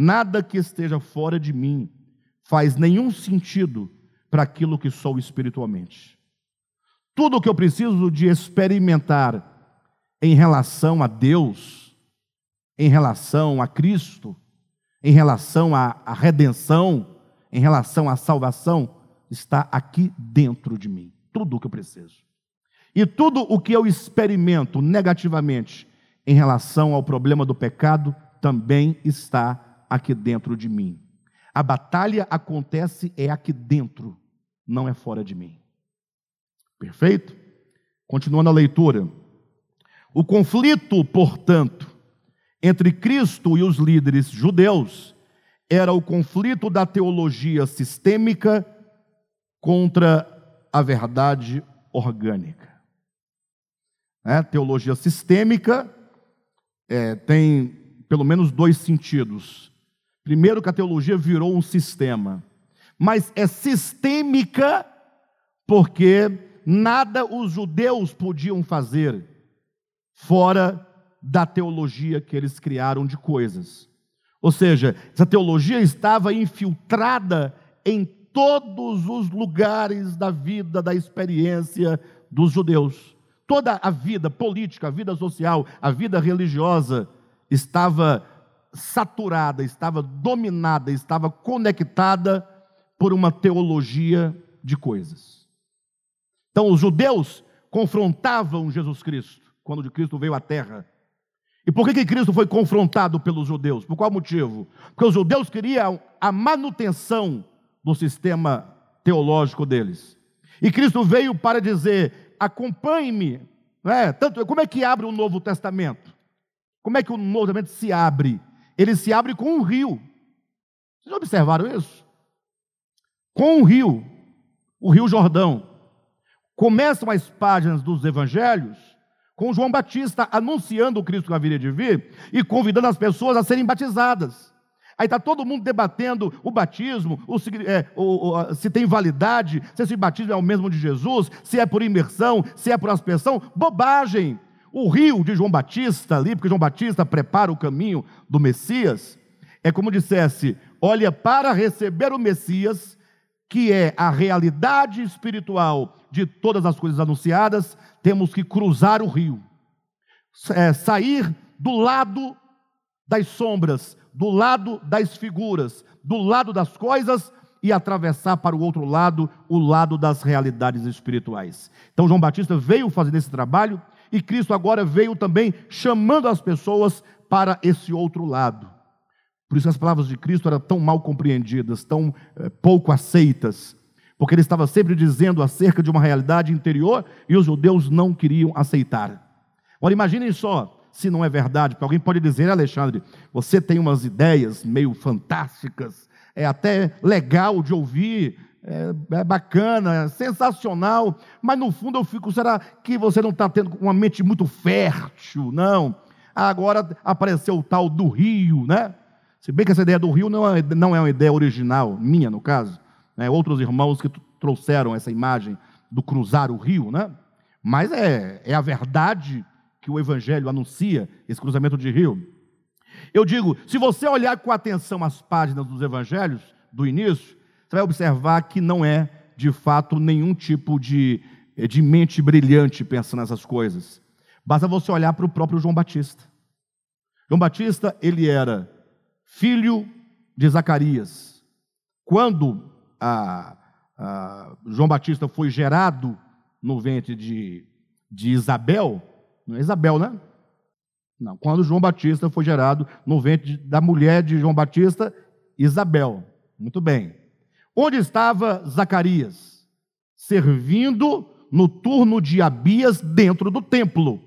[SPEAKER 1] Nada que esteja fora de mim faz nenhum sentido para aquilo que sou espiritualmente. Tudo o que eu preciso de experimentar em relação a Deus, em relação a Cristo, em relação à, redenção, em relação à salvação, está aqui dentro de mim. Tudo o que eu preciso. E tudo o que eu experimento negativamente em relação ao problema do pecado também está aqui dentro de mim. A batalha acontece é aqui dentro, não é fora de mim. Perfeito? Continuando a leitura. O conflito, portanto, entre Cristo e os líderes judeus era o conflito da teologia sistêmica contra a verdade orgânica. É, teologia sistêmica é, tem pelo menos dois sentidos. Primeiro, que a teologia virou um sistema, mas é sistêmica porque nada os judeus podiam fazer fora da teologia que eles criaram de coisas. Ou seja, essa teologia estava infiltrada em todos os lugares da vida, da experiência dos judeus. Toda a vida política, a vida social, a vida religiosa estava saturada, estava dominada, estava conectada por uma teologia de coisas. Então, os judeus confrontavam Jesus Cristo quando Cristo veio à terra. E por que, que Cristo foi confrontado pelos judeus? Por qual motivo? Porque os judeus queriam a manutenção do sistema teológico deles. E Cristo veio para dizer: acompanhe-me. É? Tanto, como é que abre o Novo Testamento? Como é que o Novo Testamento se abre? Ele se abre com um rio. Vocês observaram isso? Com um rio, o Rio Jordão. Começam as páginas dos evangelhos com João Batista anunciando o Cristo que haveria de vir e convidando as pessoas a serem batizadas. Aí está todo mundo debatendo o batismo, o, é, o, o, se tem validade, se esse batismo é o mesmo de Jesus, se é por imersão, se é por aspersão. Bobagem! O rio de João Batista ali, porque João Batista prepara o caminho do Messias, é como dissesse: olha, para receber o Messias, que é a realidade espiritual de todas as coisas anunciadas, temos que cruzar o rio, é, sair do lado das sombras, do lado das figuras, do lado das coisas e atravessar para o outro lado, o lado das realidades espirituais. Então João Batista veio fazer esse trabalho e Cristo agora veio também chamando as pessoas para esse outro lado. Por isso as palavras de Cristo eram tão mal compreendidas, tão é, pouco aceitas, porque ele estava sempre dizendo acerca de uma realidade interior e os judeus não queriam aceitar. Agora imaginem só, se não é verdade, porque alguém pode dizer, Alexandre, você tem umas ideias meio fantásticas, é até legal de ouvir, é, é bacana, é sensacional, mas no fundo eu fico, será que você não está tendo uma mente muito fértil? Não. Agora apareceu o tal do rio, né? Se bem que essa ideia do rio não é, não é uma ideia original, minha no caso, né? outros irmãos que trouxeram essa imagem do cruzar o rio, né? Mas é, é a verdade que o Evangelho anuncia, esse cruzamento de rio. Eu digo, se você olhar com atenção as páginas dos Evangelhos, do início, você vai observar que não é, de fato, nenhum tipo de, de mente brilhante pensando nessas coisas. Basta você olhar para o próprio João Batista. João Batista, ele era filho de Zacarias. Quando a, a João Batista foi gerado no ventre de, de Isabel, não é Isabel, né? Não, quando João Batista foi gerado no ventre da mulher de João Batista, Isabel. Muito bem. Onde estava Zacarias? Servindo no turno de Abias dentro do templo.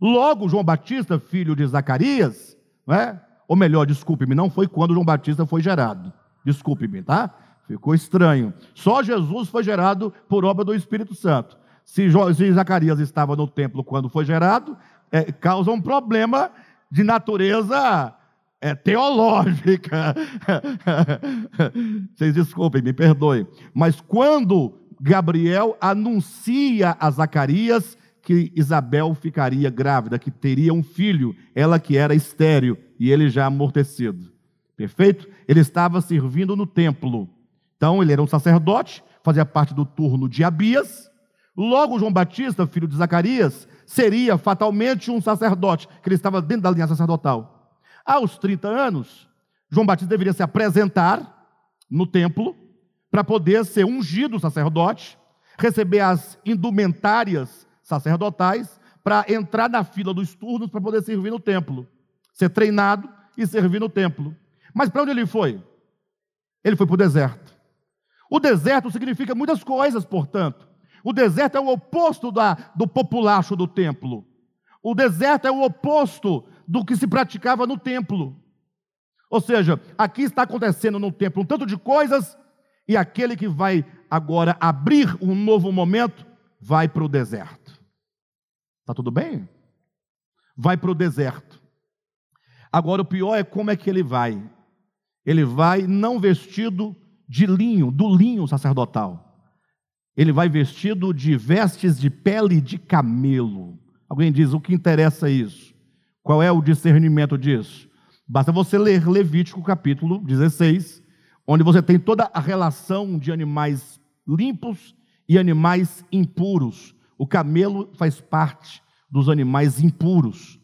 [SPEAKER 1] Logo, João Batista, filho de Zacarias, né? ou melhor, desculpe-me, não foi quando João Batista foi gerado. Desculpe-me, tá? Ficou estranho. Só Jesus foi gerado por obra do Espírito Santo. Se, Zacarias estava no templo quando foi gerado, é, causa um problema de natureza é, teológica. Vocês desculpem, me perdoem. Mas quando Gabriel anuncia a Zacarias que Isabel ficaria grávida, que teria um filho, ela que era estéril e ele já amortecido. Perfeito? Ele estava servindo no templo. Então, ele era um sacerdote, fazia parte do turno de Abias. Logo, João Batista, filho de Zacarias, seria fatalmente um sacerdote, que ele estava dentro da linha sacerdotal. Aos 30 anos, João Batista deveria se apresentar no templo para poder ser ungido sacerdote, receber as indumentárias sacerdotais para entrar na fila dos turnos para poder servir no templo, ser treinado e servir no templo. Mas para onde ele foi? Ele foi para o deserto. O deserto significa muitas coisas, portanto. O deserto é o oposto da, do populacho do templo. O deserto é o oposto do que se praticava no templo. Ou seja, aqui está acontecendo no tempo um tanto de coisas, e aquele que vai agora abrir um novo momento vai para o deserto. Está tudo bem? Vai para o deserto. Agora o pior é como é que ele vai. Ele vai não vestido de linho, do linho sacerdotal. Ele vai vestido de vestes de pele de camelo. Alguém diz: o que interessa isso? Qual é o discernimento disso? Basta você ler Levítico capítulo 16, onde você tem toda a relação de animais limpos e animais impuros. O camelo faz parte dos animais impuros.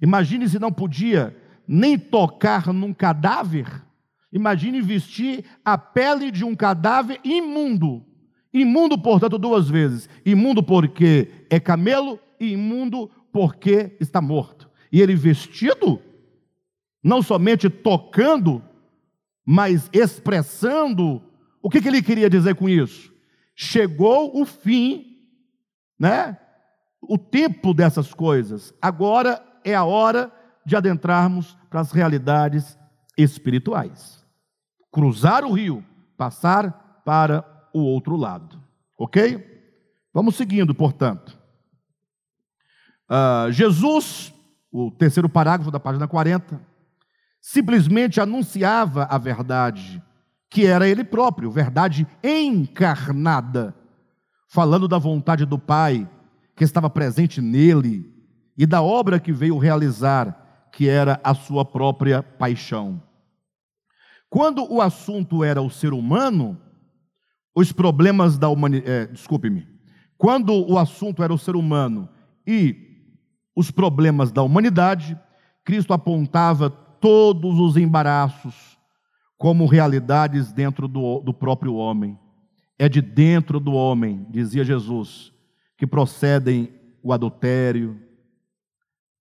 [SPEAKER 1] Imagine se não podia nem tocar num cadáver. Imagine vestir a pele de um cadáver imundo. Imundo, portanto, duas vezes. Imundo porque é camelo e imundo porque está morto. E ele vestido, não somente tocando, mas expressando. O que, que ele queria dizer com isso? Chegou o fim, né? O tempo dessas coisas. Agora é a hora de adentrarmos para as realidades espirituais. Cruzar o rio, passar para o outro lado. Ok? Vamos seguindo, portanto. Uh, Jesus, o terceiro parágrafo da página 40, simplesmente anunciava a verdade, que era ele próprio, verdade encarnada, falando da vontade do Pai, que estava presente nele, e da obra que veio realizar, que era a sua própria paixão. Quando o assunto era o ser humano, os problemas da humanidade. É, Desculpe-me. Quando o assunto era o ser humano e os problemas da humanidade, Cristo apontava todos os embaraços como realidades dentro do, do próprio homem. É de dentro do homem, dizia Jesus, que procedem o adultério,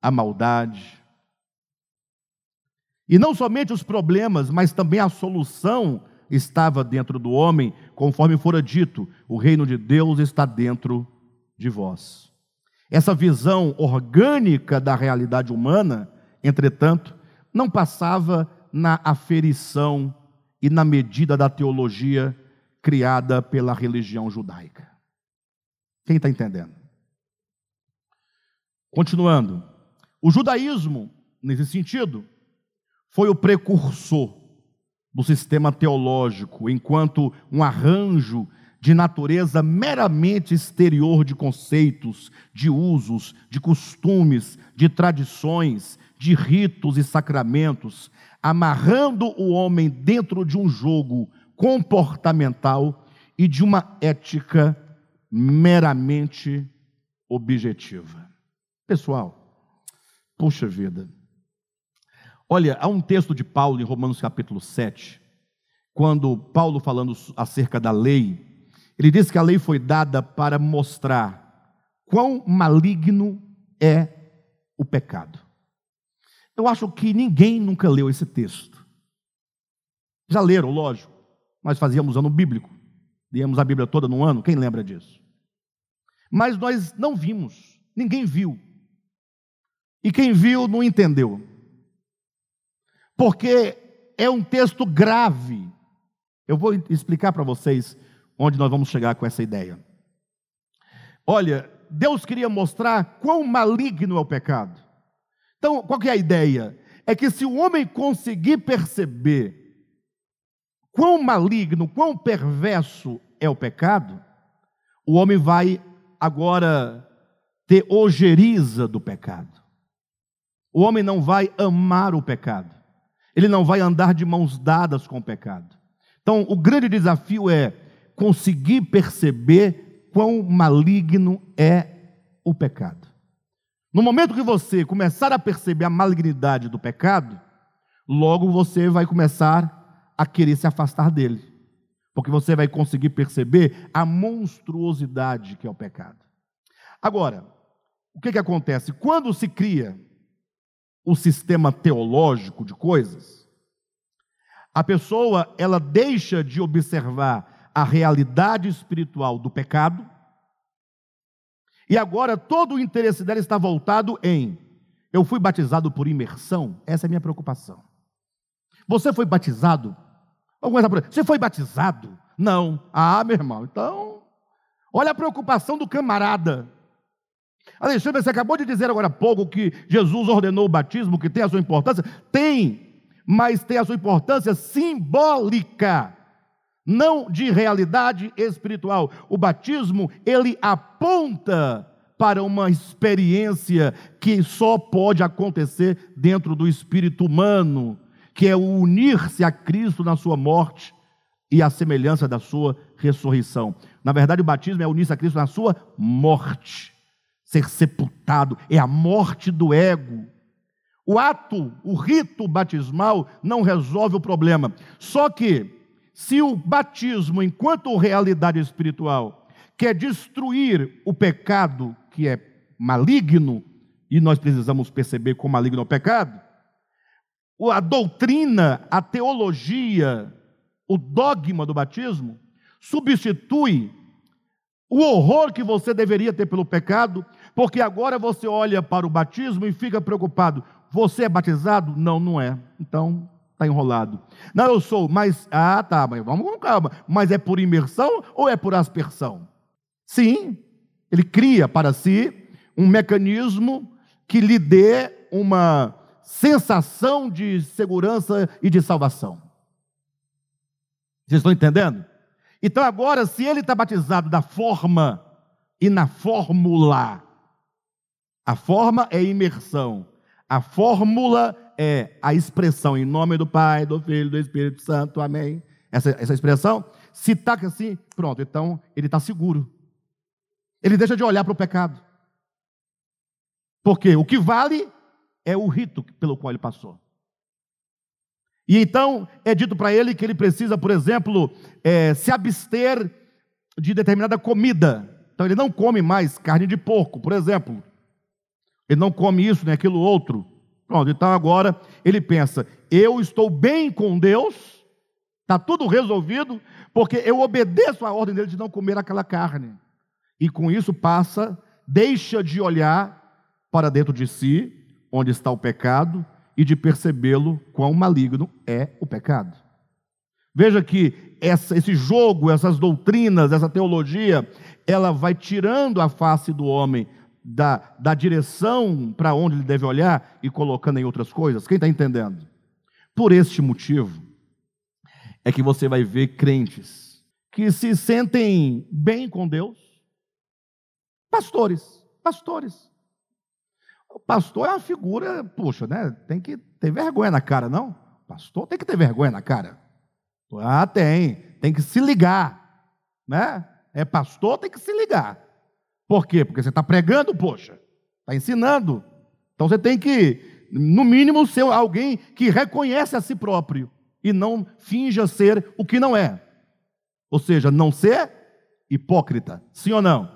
[SPEAKER 1] a maldade. E não somente os problemas, mas também a solução estava dentro do homem, conforme fora dito, o reino de Deus está dentro de vós. Essa visão orgânica da realidade humana, entretanto, não passava na aferição e na medida da teologia criada pela religião judaica. Quem está entendendo? Continuando, o judaísmo, nesse sentido, foi o precursor do sistema teológico, enquanto um arranjo de natureza meramente exterior de conceitos, de usos, de costumes, de tradições, de ritos e sacramentos, amarrando o homem dentro de um jogo comportamental e de uma ética meramente objetiva. Pessoal, puxa vida, Olha, há um texto de Paulo em Romanos capítulo 7, quando Paulo falando acerca da lei, ele diz que a lei foi dada para mostrar quão maligno é o pecado. Eu acho que ninguém nunca leu esse texto. Já leram, lógico. Nós fazíamos ano bíblico. Líamos a Bíblia toda no ano, quem lembra disso? Mas nós não vimos, ninguém viu. E quem viu não entendeu porque é um texto grave. Eu vou explicar para vocês onde nós vamos chegar com essa ideia. Olha, Deus queria mostrar quão maligno é o pecado. Então, qual é a ideia? É que se o homem conseguir perceber quão maligno, quão perverso é o pecado, o homem vai agora ter ojeriza do pecado. O homem não vai amar o pecado ele não vai andar de mãos dadas com o pecado. Então, o grande desafio é conseguir perceber quão maligno é o pecado. No momento que você começar a perceber a malignidade do pecado, logo você vai começar a querer se afastar dele, porque você vai conseguir perceber a monstruosidade que é o pecado. Agora, o que, que acontece? Quando se cria o sistema teológico de coisas, a pessoa ela deixa de observar a realidade espiritual do pecado, e agora todo o interesse dela está voltado em eu fui batizado por imersão, essa é a minha preocupação. Você foi batizado? Vamos começar por aí. Você foi batizado? Não. Ah, meu irmão, então. Olha a preocupação do camarada. Alexandre, você acabou de dizer agora há pouco que Jesus ordenou o batismo, que tem a sua importância. Tem, mas tem a sua importância simbólica, não de realidade espiritual. O batismo, ele aponta para uma experiência que só pode acontecer dentro do espírito humano, que é o unir-se a Cristo na sua morte e a semelhança da sua ressurreição. Na verdade, o batismo é unir-se a Cristo na sua morte, ser sepultado, é a morte do ego. O ato, o rito batismal não resolve o problema. Só que, se o batismo, enquanto realidade espiritual, quer destruir o pecado que é maligno, e nós precisamos perceber como maligno é o pecado, a doutrina, a teologia, o dogma do batismo, substitui o horror que você deveria ter pelo pecado, porque agora você olha para o batismo e fica preocupado. Você é batizado? Não, não é. Então, está enrolado. Não, eu sou, mas. Ah, tá, mas vamos com calma. Mas é por imersão ou é por aspersão? Sim, ele cria para si um mecanismo que lhe dê uma sensação de segurança e de salvação. Vocês estão entendendo? Então, agora, se ele está batizado da forma e na fórmula, a forma é imersão, a fórmula é a expressão em nome do Pai, do Filho do Espírito Santo, amém. Essa, essa expressão, se está assim, pronto, então ele está seguro. Ele deixa de olhar para o pecado. Porque o que vale é o rito pelo qual ele passou. E então é dito para ele que ele precisa, por exemplo, é, se abster de determinada comida. Então ele não come mais carne de porco, por exemplo. Ele não come isso nem aquilo outro. Pronto, então agora ele pensa: eu estou bem com Deus, está tudo resolvido, porque eu obedeço a ordem dele de não comer aquela carne e com isso passa, deixa de olhar para dentro de si, onde está o pecado, e de percebê-lo quão maligno é o pecado. Veja que essa, esse jogo, essas doutrinas, essa teologia, ela vai tirando a face do homem da, da direção para onde ele deve olhar e colocando em outras coisas. Quem está entendendo? Por este motivo, é que você vai ver crentes que se sentem bem com Deus, Pastores, pastores. O pastor é uma figura, poxa, né? Tem que ter vergonha na cara, não? Pastor tem que ter vergonha na cara. Ah, tem. Tem que se ligar, né? É pastor, tem que se ligar. Por quê? Porque você está pregando, poxa, está ensinando. Então você tem que, no mínimo, ser alguém que reconhece a si próprio e não finja ser o que não é. Ou seja, não ser hipócrita. Sim ou não?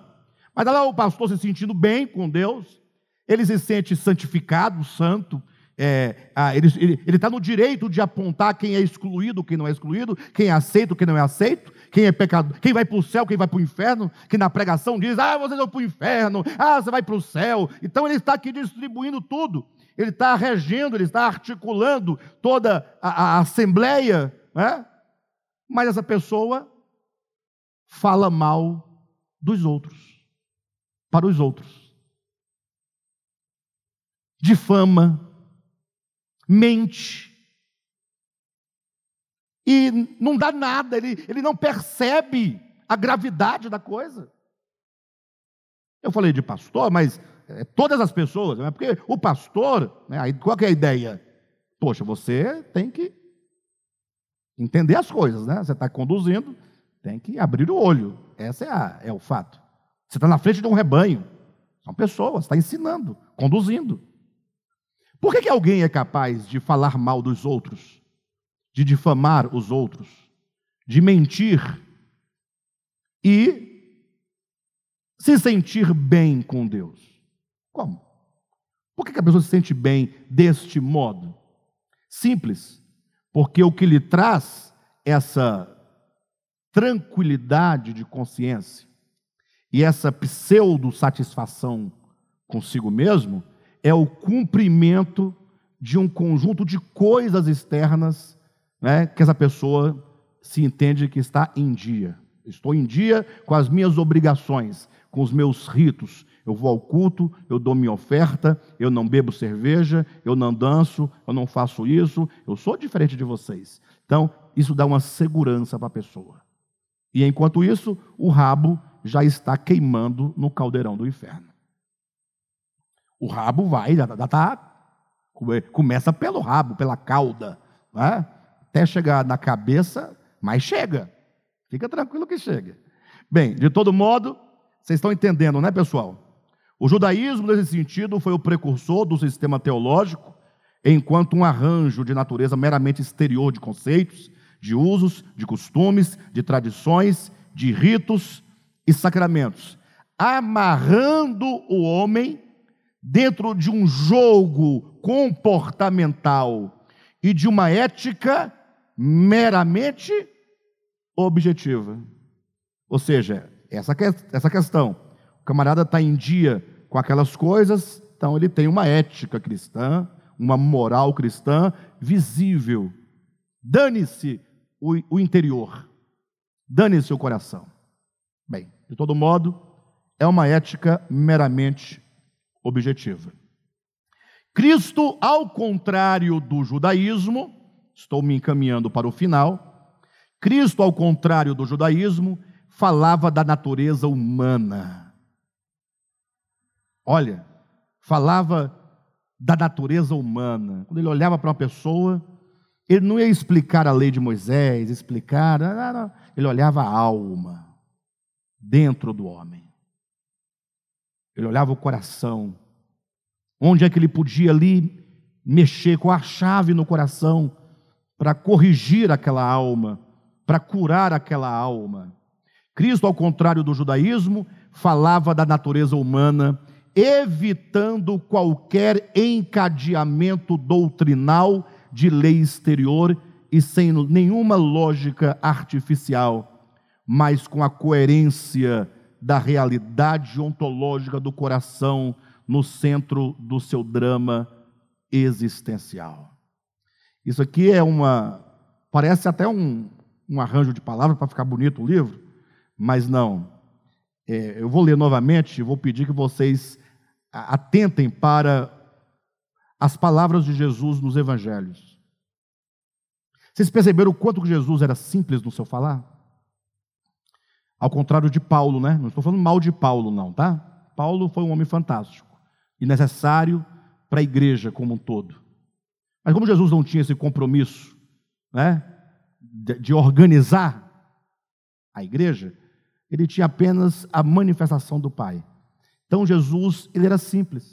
[SPEAKER 1] Mas lá o pastor se sentindo bem com Deus, ele se sente santificado, santo, é, ah, ele está no direito de apontar quem é excluído, quem não é excluído, quem é aceito, quem não é aceito, quem é pecador, quem vai para o céu, quem vai para o inferno, que na pregação diz, ah, vocês vão para o inferno, ah, você vai para o céu. Então ele está aqui distribuindo tudo, ele está regendo, ele está articulando toda a, a assembleia, né? mas essa pessoa fala mal dos outros para os outros. Difama, mente. E não dá nada, ele, ele não percebe a gravidade da coisa. Eu falei de pastor, mas é, todas as pessoas, né? porque o pastor, né, aí, qual é a ideia? Poxa, você tem que entender as coisas, né? Você está conduzindo, tem que abrir o olho. Esse é, a, é o fato. Você está na frente de um rebanho. São pessoas, está ensinando, conduzindo. Por que, que alguém é capaz de falar mal dos outros, de difamar os outros, de mentir e se sentir bem com Deus? Como? Por que, que a pessoa se sente bem deste modo? Simples, porque o que lhe traz essa tranquilidade de consciência e essa pseudo-satisfação consigo mesmo é o cumprimento de um conjunto de coisas externas né, que essa pessoa se entende que está em dia. Estou em dia com as minhas obrigações, com os meus ritos. Eu vou ao culto, eu dou minha oferta, eu não bebo cerveja, eu não danço, eu não faço isso, eu sou diferente de vocês. Então, isso dá uma segurança para a pessoa. E enquanto isso, o rabo já está queimando no caldeirão do inferno. O rabo vai, já está. Começa pelo rabo, pela cauda, né? até chegar na cabeça, mas chega. Fica tranquilo que chega. Bem, de todo modo, vocês estão entendendo, né, pessoal? O judaísmo, nesse sentido, foi o precursor do sistema teológico, enquanto um arranjo de natureza meramente exterior de conceitos, de usos, de costumes, de tradições, de ritos e sacramentos, amarrando o homem dentro de um jogo comportamental e de uma ética meramente objetiva. Ou seja, essa, essa questão, o camarada está em dia com aquelas coisas, então ele tem uma ética cristã, uma moral cristã visível. Dane-se o, o interior, dane-se o coração. Bem, de todo modo, é uma ética meramente objetiva. Cristo, ao contrário do judaísmo, estou me encaminhando para o final, Cristo, ao contrário do judaísmo, falava da natureza humana. Olha, falava da natureza humana. Quando ele olhava para uma pessoa, ele não ia explicar a lei de Moisés, explicar, ele olhava a alma dentro do homem. Ele olhava o coração. Onde é que ele podia ali mexer com a chave no coração para corrigir aquela alma? para curar aquela alma. Cristo, ao contrário do judaísmo, falava da natureza humana, evitando qualquer encadeamento doutrinal de lei exterior e sem nenhuma lógica artificial, mas com a coerência da realidade ontológica do coração no centro do seu drama existencial. Isso aqui é uma. Parece até um, um arranjo de palavras para ficar bonito o livro, mas não. É, eu vou ler novamente e vou pedir que vocês atentem para as palavras de Jesus nos evangelhos. Vocês perceberam o quanto Jesus era simples no seu falar? Ao contrário de Paulo, né? Não estou falando mal de Paulo, não, tá? Paulo foi um homem fantástico e necessário para a igreja como um todo. Mas como Jesus não tinha esse compromisso, né? de, organizar a igreja, ele tinha apenas a manifestação do Pai. Então Jesus, ele era simples.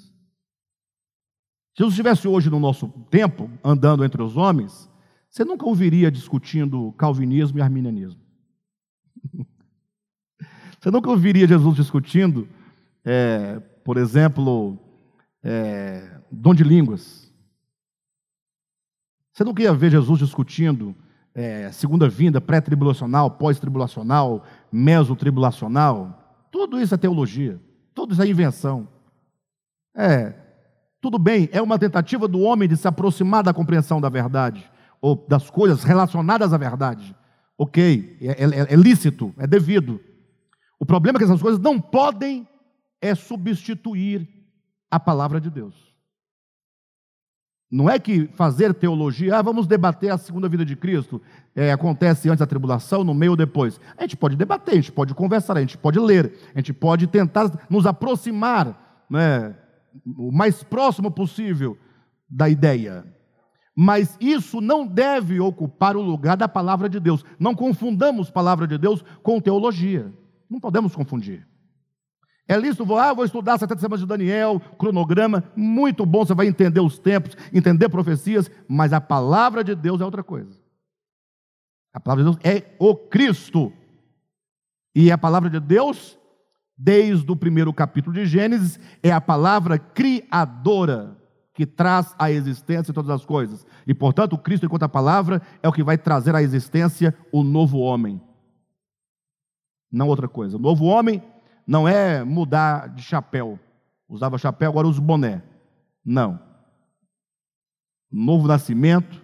[SPEAKER 1] Se Jesus estivesse hoje no nosso tempo, andando entre os homens, você nunca ouviria discutindo calvinismo e arminianismo. Você nunca ouviria Jesus discutindo, é, por exemplo, é, dom de línguas. Você nunca ia ver Jesus discutindo é, segunda vinda, pré-tribulacional, pós-tribulacional, mesotribulacional. Tudo isso é teologia, tudo isso é invenção. É, tudo bem, é uma tentativa do homem de se aproximar da compreensão da verdade, ou das coisas relacionadas à verdade. Ok, é, é, é lícito, é devido. O problema é que essas coisas não podem é substituir a palavra de Deus. Não é que fazer teologia, ah, vamos debater a segunda vida de Cristo, é, acontece antes da tribulação, no meio ou depois. A gente pode debater, a gente pode conversar, a gente pode ler, a gente pode tentar nos aproximar né, o mais próximo possível da ideia. Mas isso não deve ocupar o lugar da palavra de Deus. Não confundamos palavra de Deus com teologia. Não podemos confundir. É lícito, vou, ah, vou estudar 70 semanas de Daniel, cronograma, muito bom, você vai entender os tempos, entender profecias, mas a palavra de Deus é outra coisa. A palavra de Deus é o Cristo. E a palavra de Deus, desde o primeiro capítulo de Gênesis, é a palavra criadora que traz à existência todas as coisas. E, portanto, Cristo, enquanto a palavra, é o que vai trazer à existência o novo homem. Não outra coisa. O novo homem não é mudar de chapéu. Usava chapéu, agora usa boné. Não. Novo nascimento,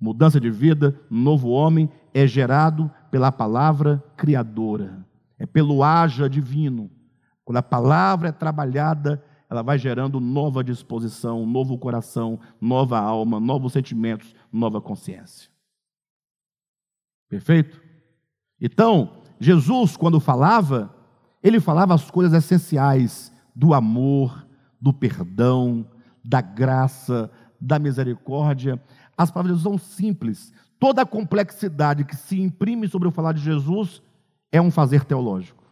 [SPEAKER 1] Mudança de vida, novo homem é gerado pela palavra criadora, é pelo haja divino. Quando a palavra é trabalhada, ela vai gerando nova disposição, novo coração, nova alma, novos sentimentos, nova consciência. Perfeito? Então, Jesus, quando falava, ele falava as coisas essenciais do amor, do perdão, da graça, da misericórdia. As palavras são simples. Toda a complexidade que se imprime sobre o falar de Jesus é um fazer teológico.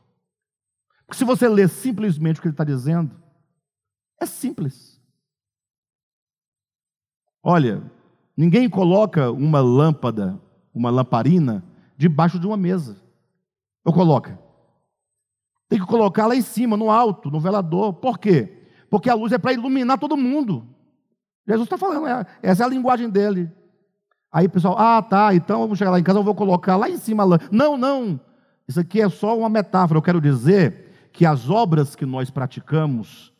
[SPEAKER 1] Porque se você lê simplesmente o que ele está dizendo, é simples. Olha, ninguém coloca uma lâmpada, uma lamparina, debaixo de uma mesa. Ou coloca? Tem que colocar lá em cima, no alto, no velador. Por quê? Porque a luz é para iluminar todo mundo. Jesus está falando, é, essa é a linguagem dele. Aí o pessoal, ah, tá, então vamos chegar lá em casa, eu vou colocar lá em cima. Não, não. Isso aqui é só uma metáfora. Eu quero dizer que as obras que nós praticamos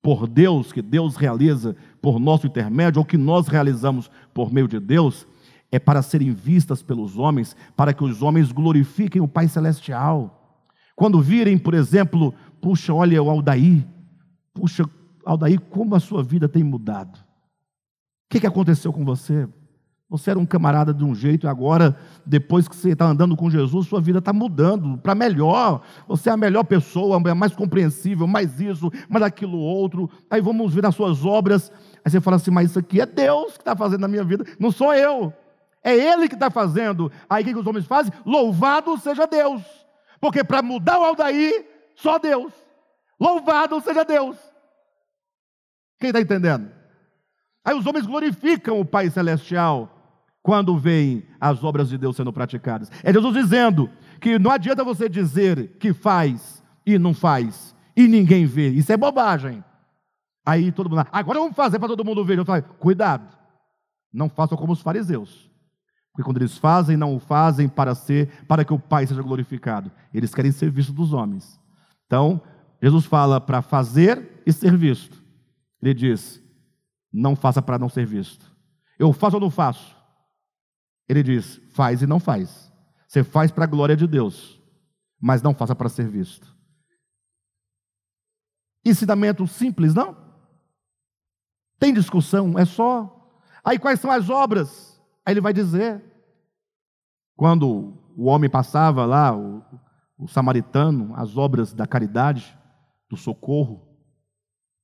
[SPEAKER 1] por Deus, que Deus realiza por nosso intermédio, ou que nós realizamos por meio de Deus, é para serem vistas pelos homens, para que os homens glorifiquem o Pai Celestial. Quando virem, por exemplo, puxa, olha o Aldaí, puxa, Aldaí, como a sua vida tem mudado que, que aconteceu com você? Você era um camarada de um jeito e agora, depois que você está andando com Jesus, sua vida está mudando para melhor. Você é a melhor pessoa, é mais compreensível, mais isso, mais aquilo outro. Aí vamos ver as suas obras. Aí você fala assim: Mas isso aqui é Deus que está fazendo na minha vida, não sou eu. É Ele que está fazendo. Aí o que os homens fazem? Louvado seja Deus. Porque para mudar o Aldaí, só Deus. Louvado seja Deus. Quem está entendendo? Aí os homens glorificam o Pai Celestial quando veem as obras de Deus sendo praticadas. É Jesus dizendo que não adianta você dizer que faz e não faz, e ninguém vê. Isso é bobagem. Aí todo mundo, agora vamos fazer para todo mundo ver. Eu falo, cuidado, não façam como os fariseus. Porque quando eles fazem, não o fazem para ser, para que o Pai seja glorificado. Eles querem ser vistos dos homens. Então, Jesus fala para fazer e ser visto. Ele diz: não faça para não ser visto. Eu faço ou não faço? Ele diz: faz e não faz. Você faz para a glória de Deus, mas não faça para ser visto. Ensinamento simples, não? Tem discussão, é só. Aí quais são as obras? Aí ele vai dizer. Quando o homem passava lá, o, o samaritano, as obras da caridade, do socorro,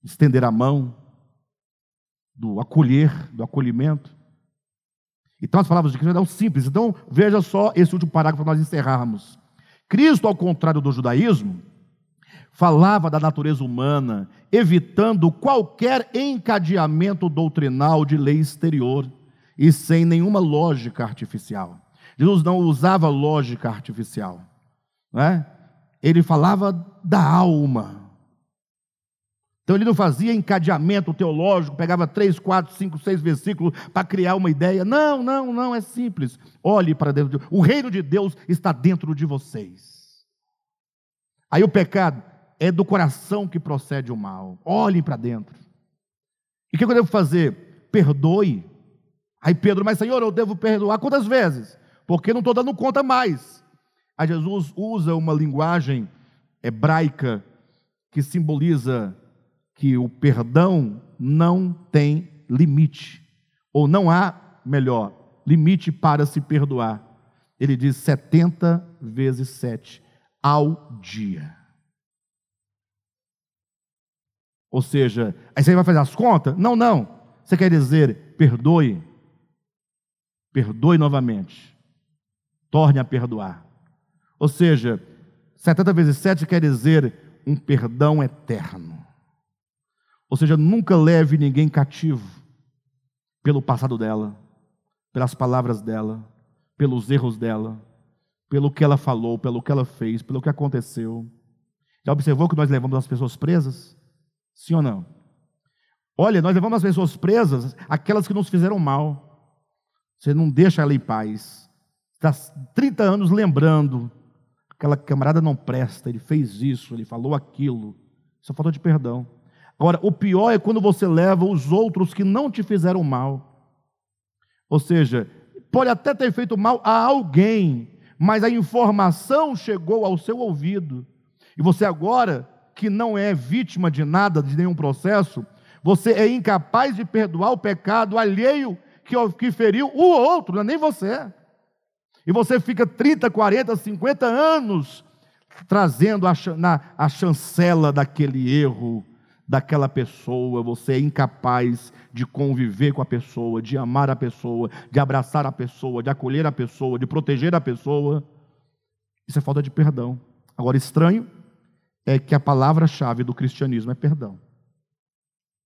[SPEAKER 1] estender a mão, do acolher, do acolhimento. Então as palavras de Cristo eram simples. Então veja só esse último parágrafo para nós encerrarmos. Cristo, ao contrário do judaísmo, falava da natureza humana, evitando qualquer encadeamento doutrinal de lei exterior e sem nenhuma lógica artificial. Jesus não usava lógica artificial, né? Ele falava da alma, então ele não fazia encadeamento teológico, pegava três, quatro, cinco, seis versículos para criar uma ideia. Não, não, não, é simples. Olhe para dentro. De... O reino de Deus está dentro de vocês. Aí o pecado é do coração que procede o mal. Olhem para dentro. E o que eu devo fazer? Perdoe. Aí Pedro, mas Senhor, eu devo perdoar quantas vezes? Porque não estou dando conta mais. Aí Jesus usa uma linguagem hebraica que simboliza que o perdão não tem limite, ou não há, melhor, limite para se perdoar. Ele diz 70 vezes 7 ao dia. Ou seja, aí você vai fazer as contas? Não, não. Você quer dizer, perdoe. Perdoe novamente. Torne a perdoar. Ou seja, 70 vezes 7 quer dizer um perdão eterno. Ou seja, nunca leve ninguém cativo pelo passado dela, pelas palavras dela, pelos erros dela, pelo que ela falou, pelo que ela fez, pelo que aconteceu. Já observou que nós levamos as pessoas presas? Sim ou não? Olha, nós levamos as pessoas presas, aquelas que nos fizeram mal. Você não deixa ela em paz. Está 30 anos lembrando. Aquela camarada não presta, ele fez isso, ele falou aquilo. Só falta de perdão. Agora, o pior é quando você leva os outros que não te fizeram mal. Ou seja, pode até ter feito mal a alguém, mas a informação chegou ao seu ouvido. E você agora, que não é vítima de nada, de nenhum processo, você é incapaz de perdoar o pecado alheio que, que feriu o outro, não é nem você. E você fica 30, 40, 50 anos trazendo a, na, a chancela daquele erro, daquela pessoa, você é incapaz de conviver com a pessoa, de amar a pessoa, de abraçar a pessoa, de acolher a pessoa, de proteger a pessoa. Isso é falta de perdão. Agora, estranho é que a palavra-chave do cristianismo é perdão.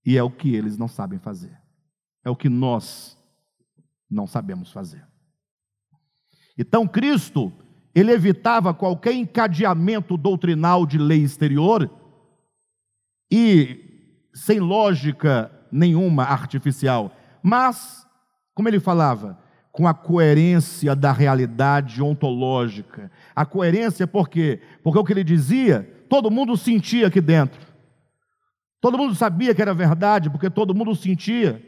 [SPEAKER 1] E é o que eles não sabem fazer. É o que nós não sabemos fazer. Então, Cristo, ele evitava qualquer encadeamento doutrinal de lei exterior e sem lógica nenhuma artificial, mas, como ele falava, com a coerência da realidade ontológica. A coerência por quê? Porque o que ele dizia, todo mundo sentia aqui dentro. Todo mundo sabia que era verdade, porque todo mundo sentia.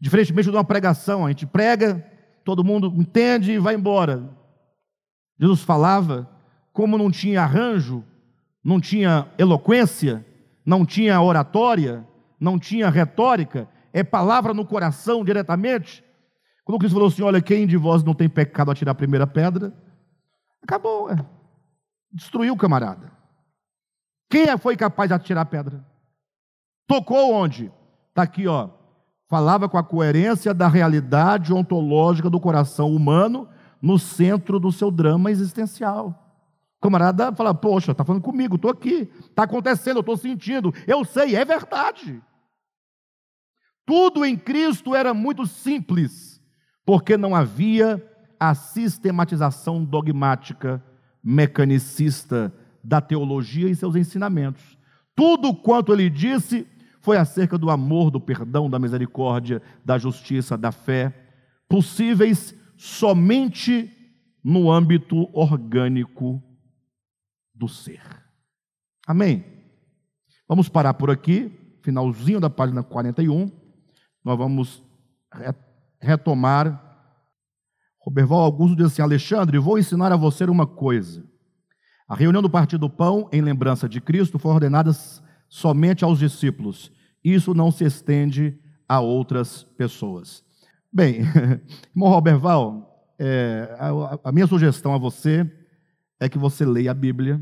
[SPEAKER 1] Diferentemente de uma pregação, a gente prega, todo mundo entende e vai embora. Jesus falava, como não tinha arranjo, não tinha eloquência, não tinha oratória, não tinha retórica, é palavra no coração diretamente. Quando Cristo falou assim: Olha, quem de vós não tem pecado a tirar a primeira pedra? Acabou, é. destruiu o camarada. Quem é, foi capaz de atirar a pedra? Tocou onde? Está aqui, ó. Falava com a coerência da realidade ontológica do coração humano no centro do seu drama existencial. O camarada fala, poxa, está falando comigo, estou aqui, está acontecendo, eu estou sentindo, eu sei, é verdade. Tudo em Cristo era muito simples, porque não havia a sistematização dogmática, mecanicista da teologia e seus ensinamentos. Tudo quanto ele disse foi acerca do amor, do perdão, da misericórdia, da justiça, da fé, possíveis somente no âmbito orgânico do ser. Amém? Vamos parar por aqui, finalzinho da página 41. Nós vamos retomar. Roberval Augusto diz assim: Alexandre, vou ensinar a você uma coisa. A reunião do Partido Pão, em lembrança de Cristo, foi ordenada somente aos discípulos. Isso não estende a outras pessoas. Bem, irmão Roberval, é, a, a minha sugestão a você é que você leia a Bíblia.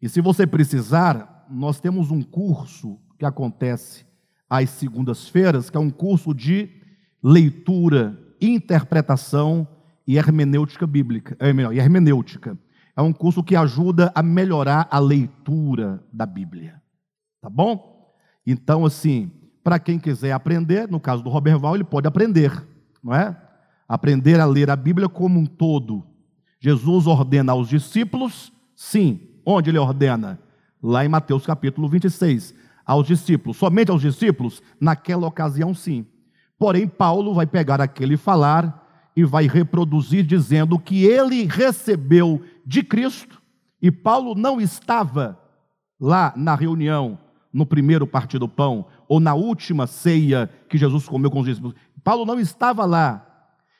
[SPEAKER 1] E se você precisar, nós temos um curso que acontece às segundas-feiras, que é um curso de leitura, interpretação e hermenêutica bíblica. É melhor, hermenêutica. É um curso que ajuda a melhorar a leitura da Bíblia. Tá bom? Então, assim, para quem quiser aprender, no caso do Roberval, ele pode aprender, não é? Aprender a ler a Bíblia como um todo, Jesus ordena aos discípulos, sim. Onde ele ordena? Lá em Mateus capítulo 26. Aos discípulos, somente aos discípulos? Naquela ocasião, sim. Porém, Paulo vai pegar aquele falar e vai reproduzir dizendo que ele recebeu de Cristo, e Paulo não estava lá na reunião, no primeiro partir do pão, ou na última ceia que Jesus comeu com os discípulos. Paulo não estava lá.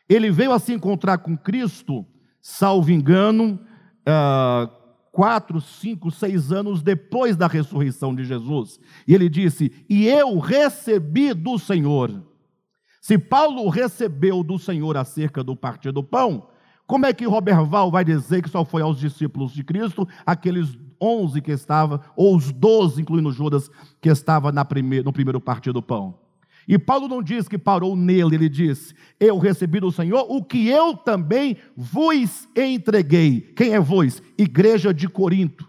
[SPEAKER 1] Ele veio a se encontrar com Cristo salvo engano, uh, quatro, cinco, seis anos depois da ressurreição de Jesus. E ele disse: E eu recebi do Senhor. Se Paulo recebeu do Senhor acerca do partir do pão, como é que Roberval vai dizer que só foi aos discípulos de Cristo, aqueles onze que estavam, ou os doze, incluindo Judas, que estava na primeir, no primeiro partir do pão? E Paulo não diz que parou nele, ele diz: Eu recebi do Senhor o que eu também vos entreguei. Quem é vos? Igreja de Corinto.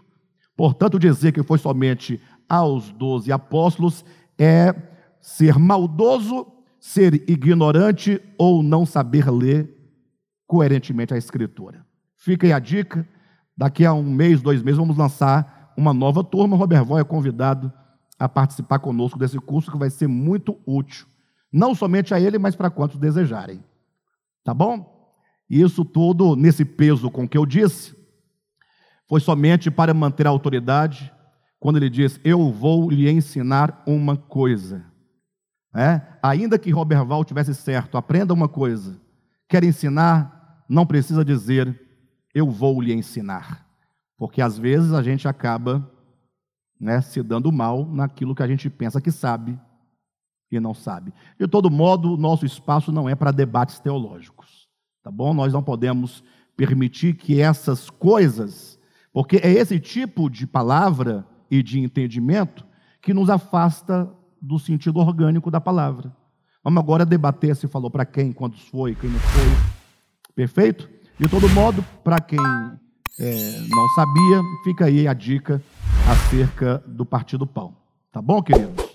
[SPEAKER 1] Portanto, dizer que foi somente aos doze apóstolos é ser maldoso, ser ignorante ou não saber ler coerentemente a Escritura. Aí a dica. Daqui a um mês, dois meses, vamos lançar uma nova turma. Robert Voy é convidado a participar conosco desse curso que vai ser muito útil, não somente a ele, mas para quantos desejarem. Tá bom? Isso tudo, nesse peso com que eu disse, foi somente para manter a autoridade, quando ele diz: Eu vou lhe ensinar uma coisa. É? Ainda que Robert Val tivesse certo, aprenda uma coisa. Quer ensinar? Não precisa dizer, eu vou lhe ensinar. Porque às vezes a gente acaba né, se dando mal naquilo que a gente pensa que sabe e não sabe. De todo modo, o nosso espaço não é para debates teológicos. Tá bom? Nós não podemos permitir que essas coisas, porque é esse tipo de palavra e de entendimento que nos afasta do sentido orgânico da palavra. Vamos agora debater se falou para quem, quando foi, quem não foi. Perfeito? De todo modo, para quem é, não sabia, fica aí a dica acerca do Partido Pão. Tá bom, queridos?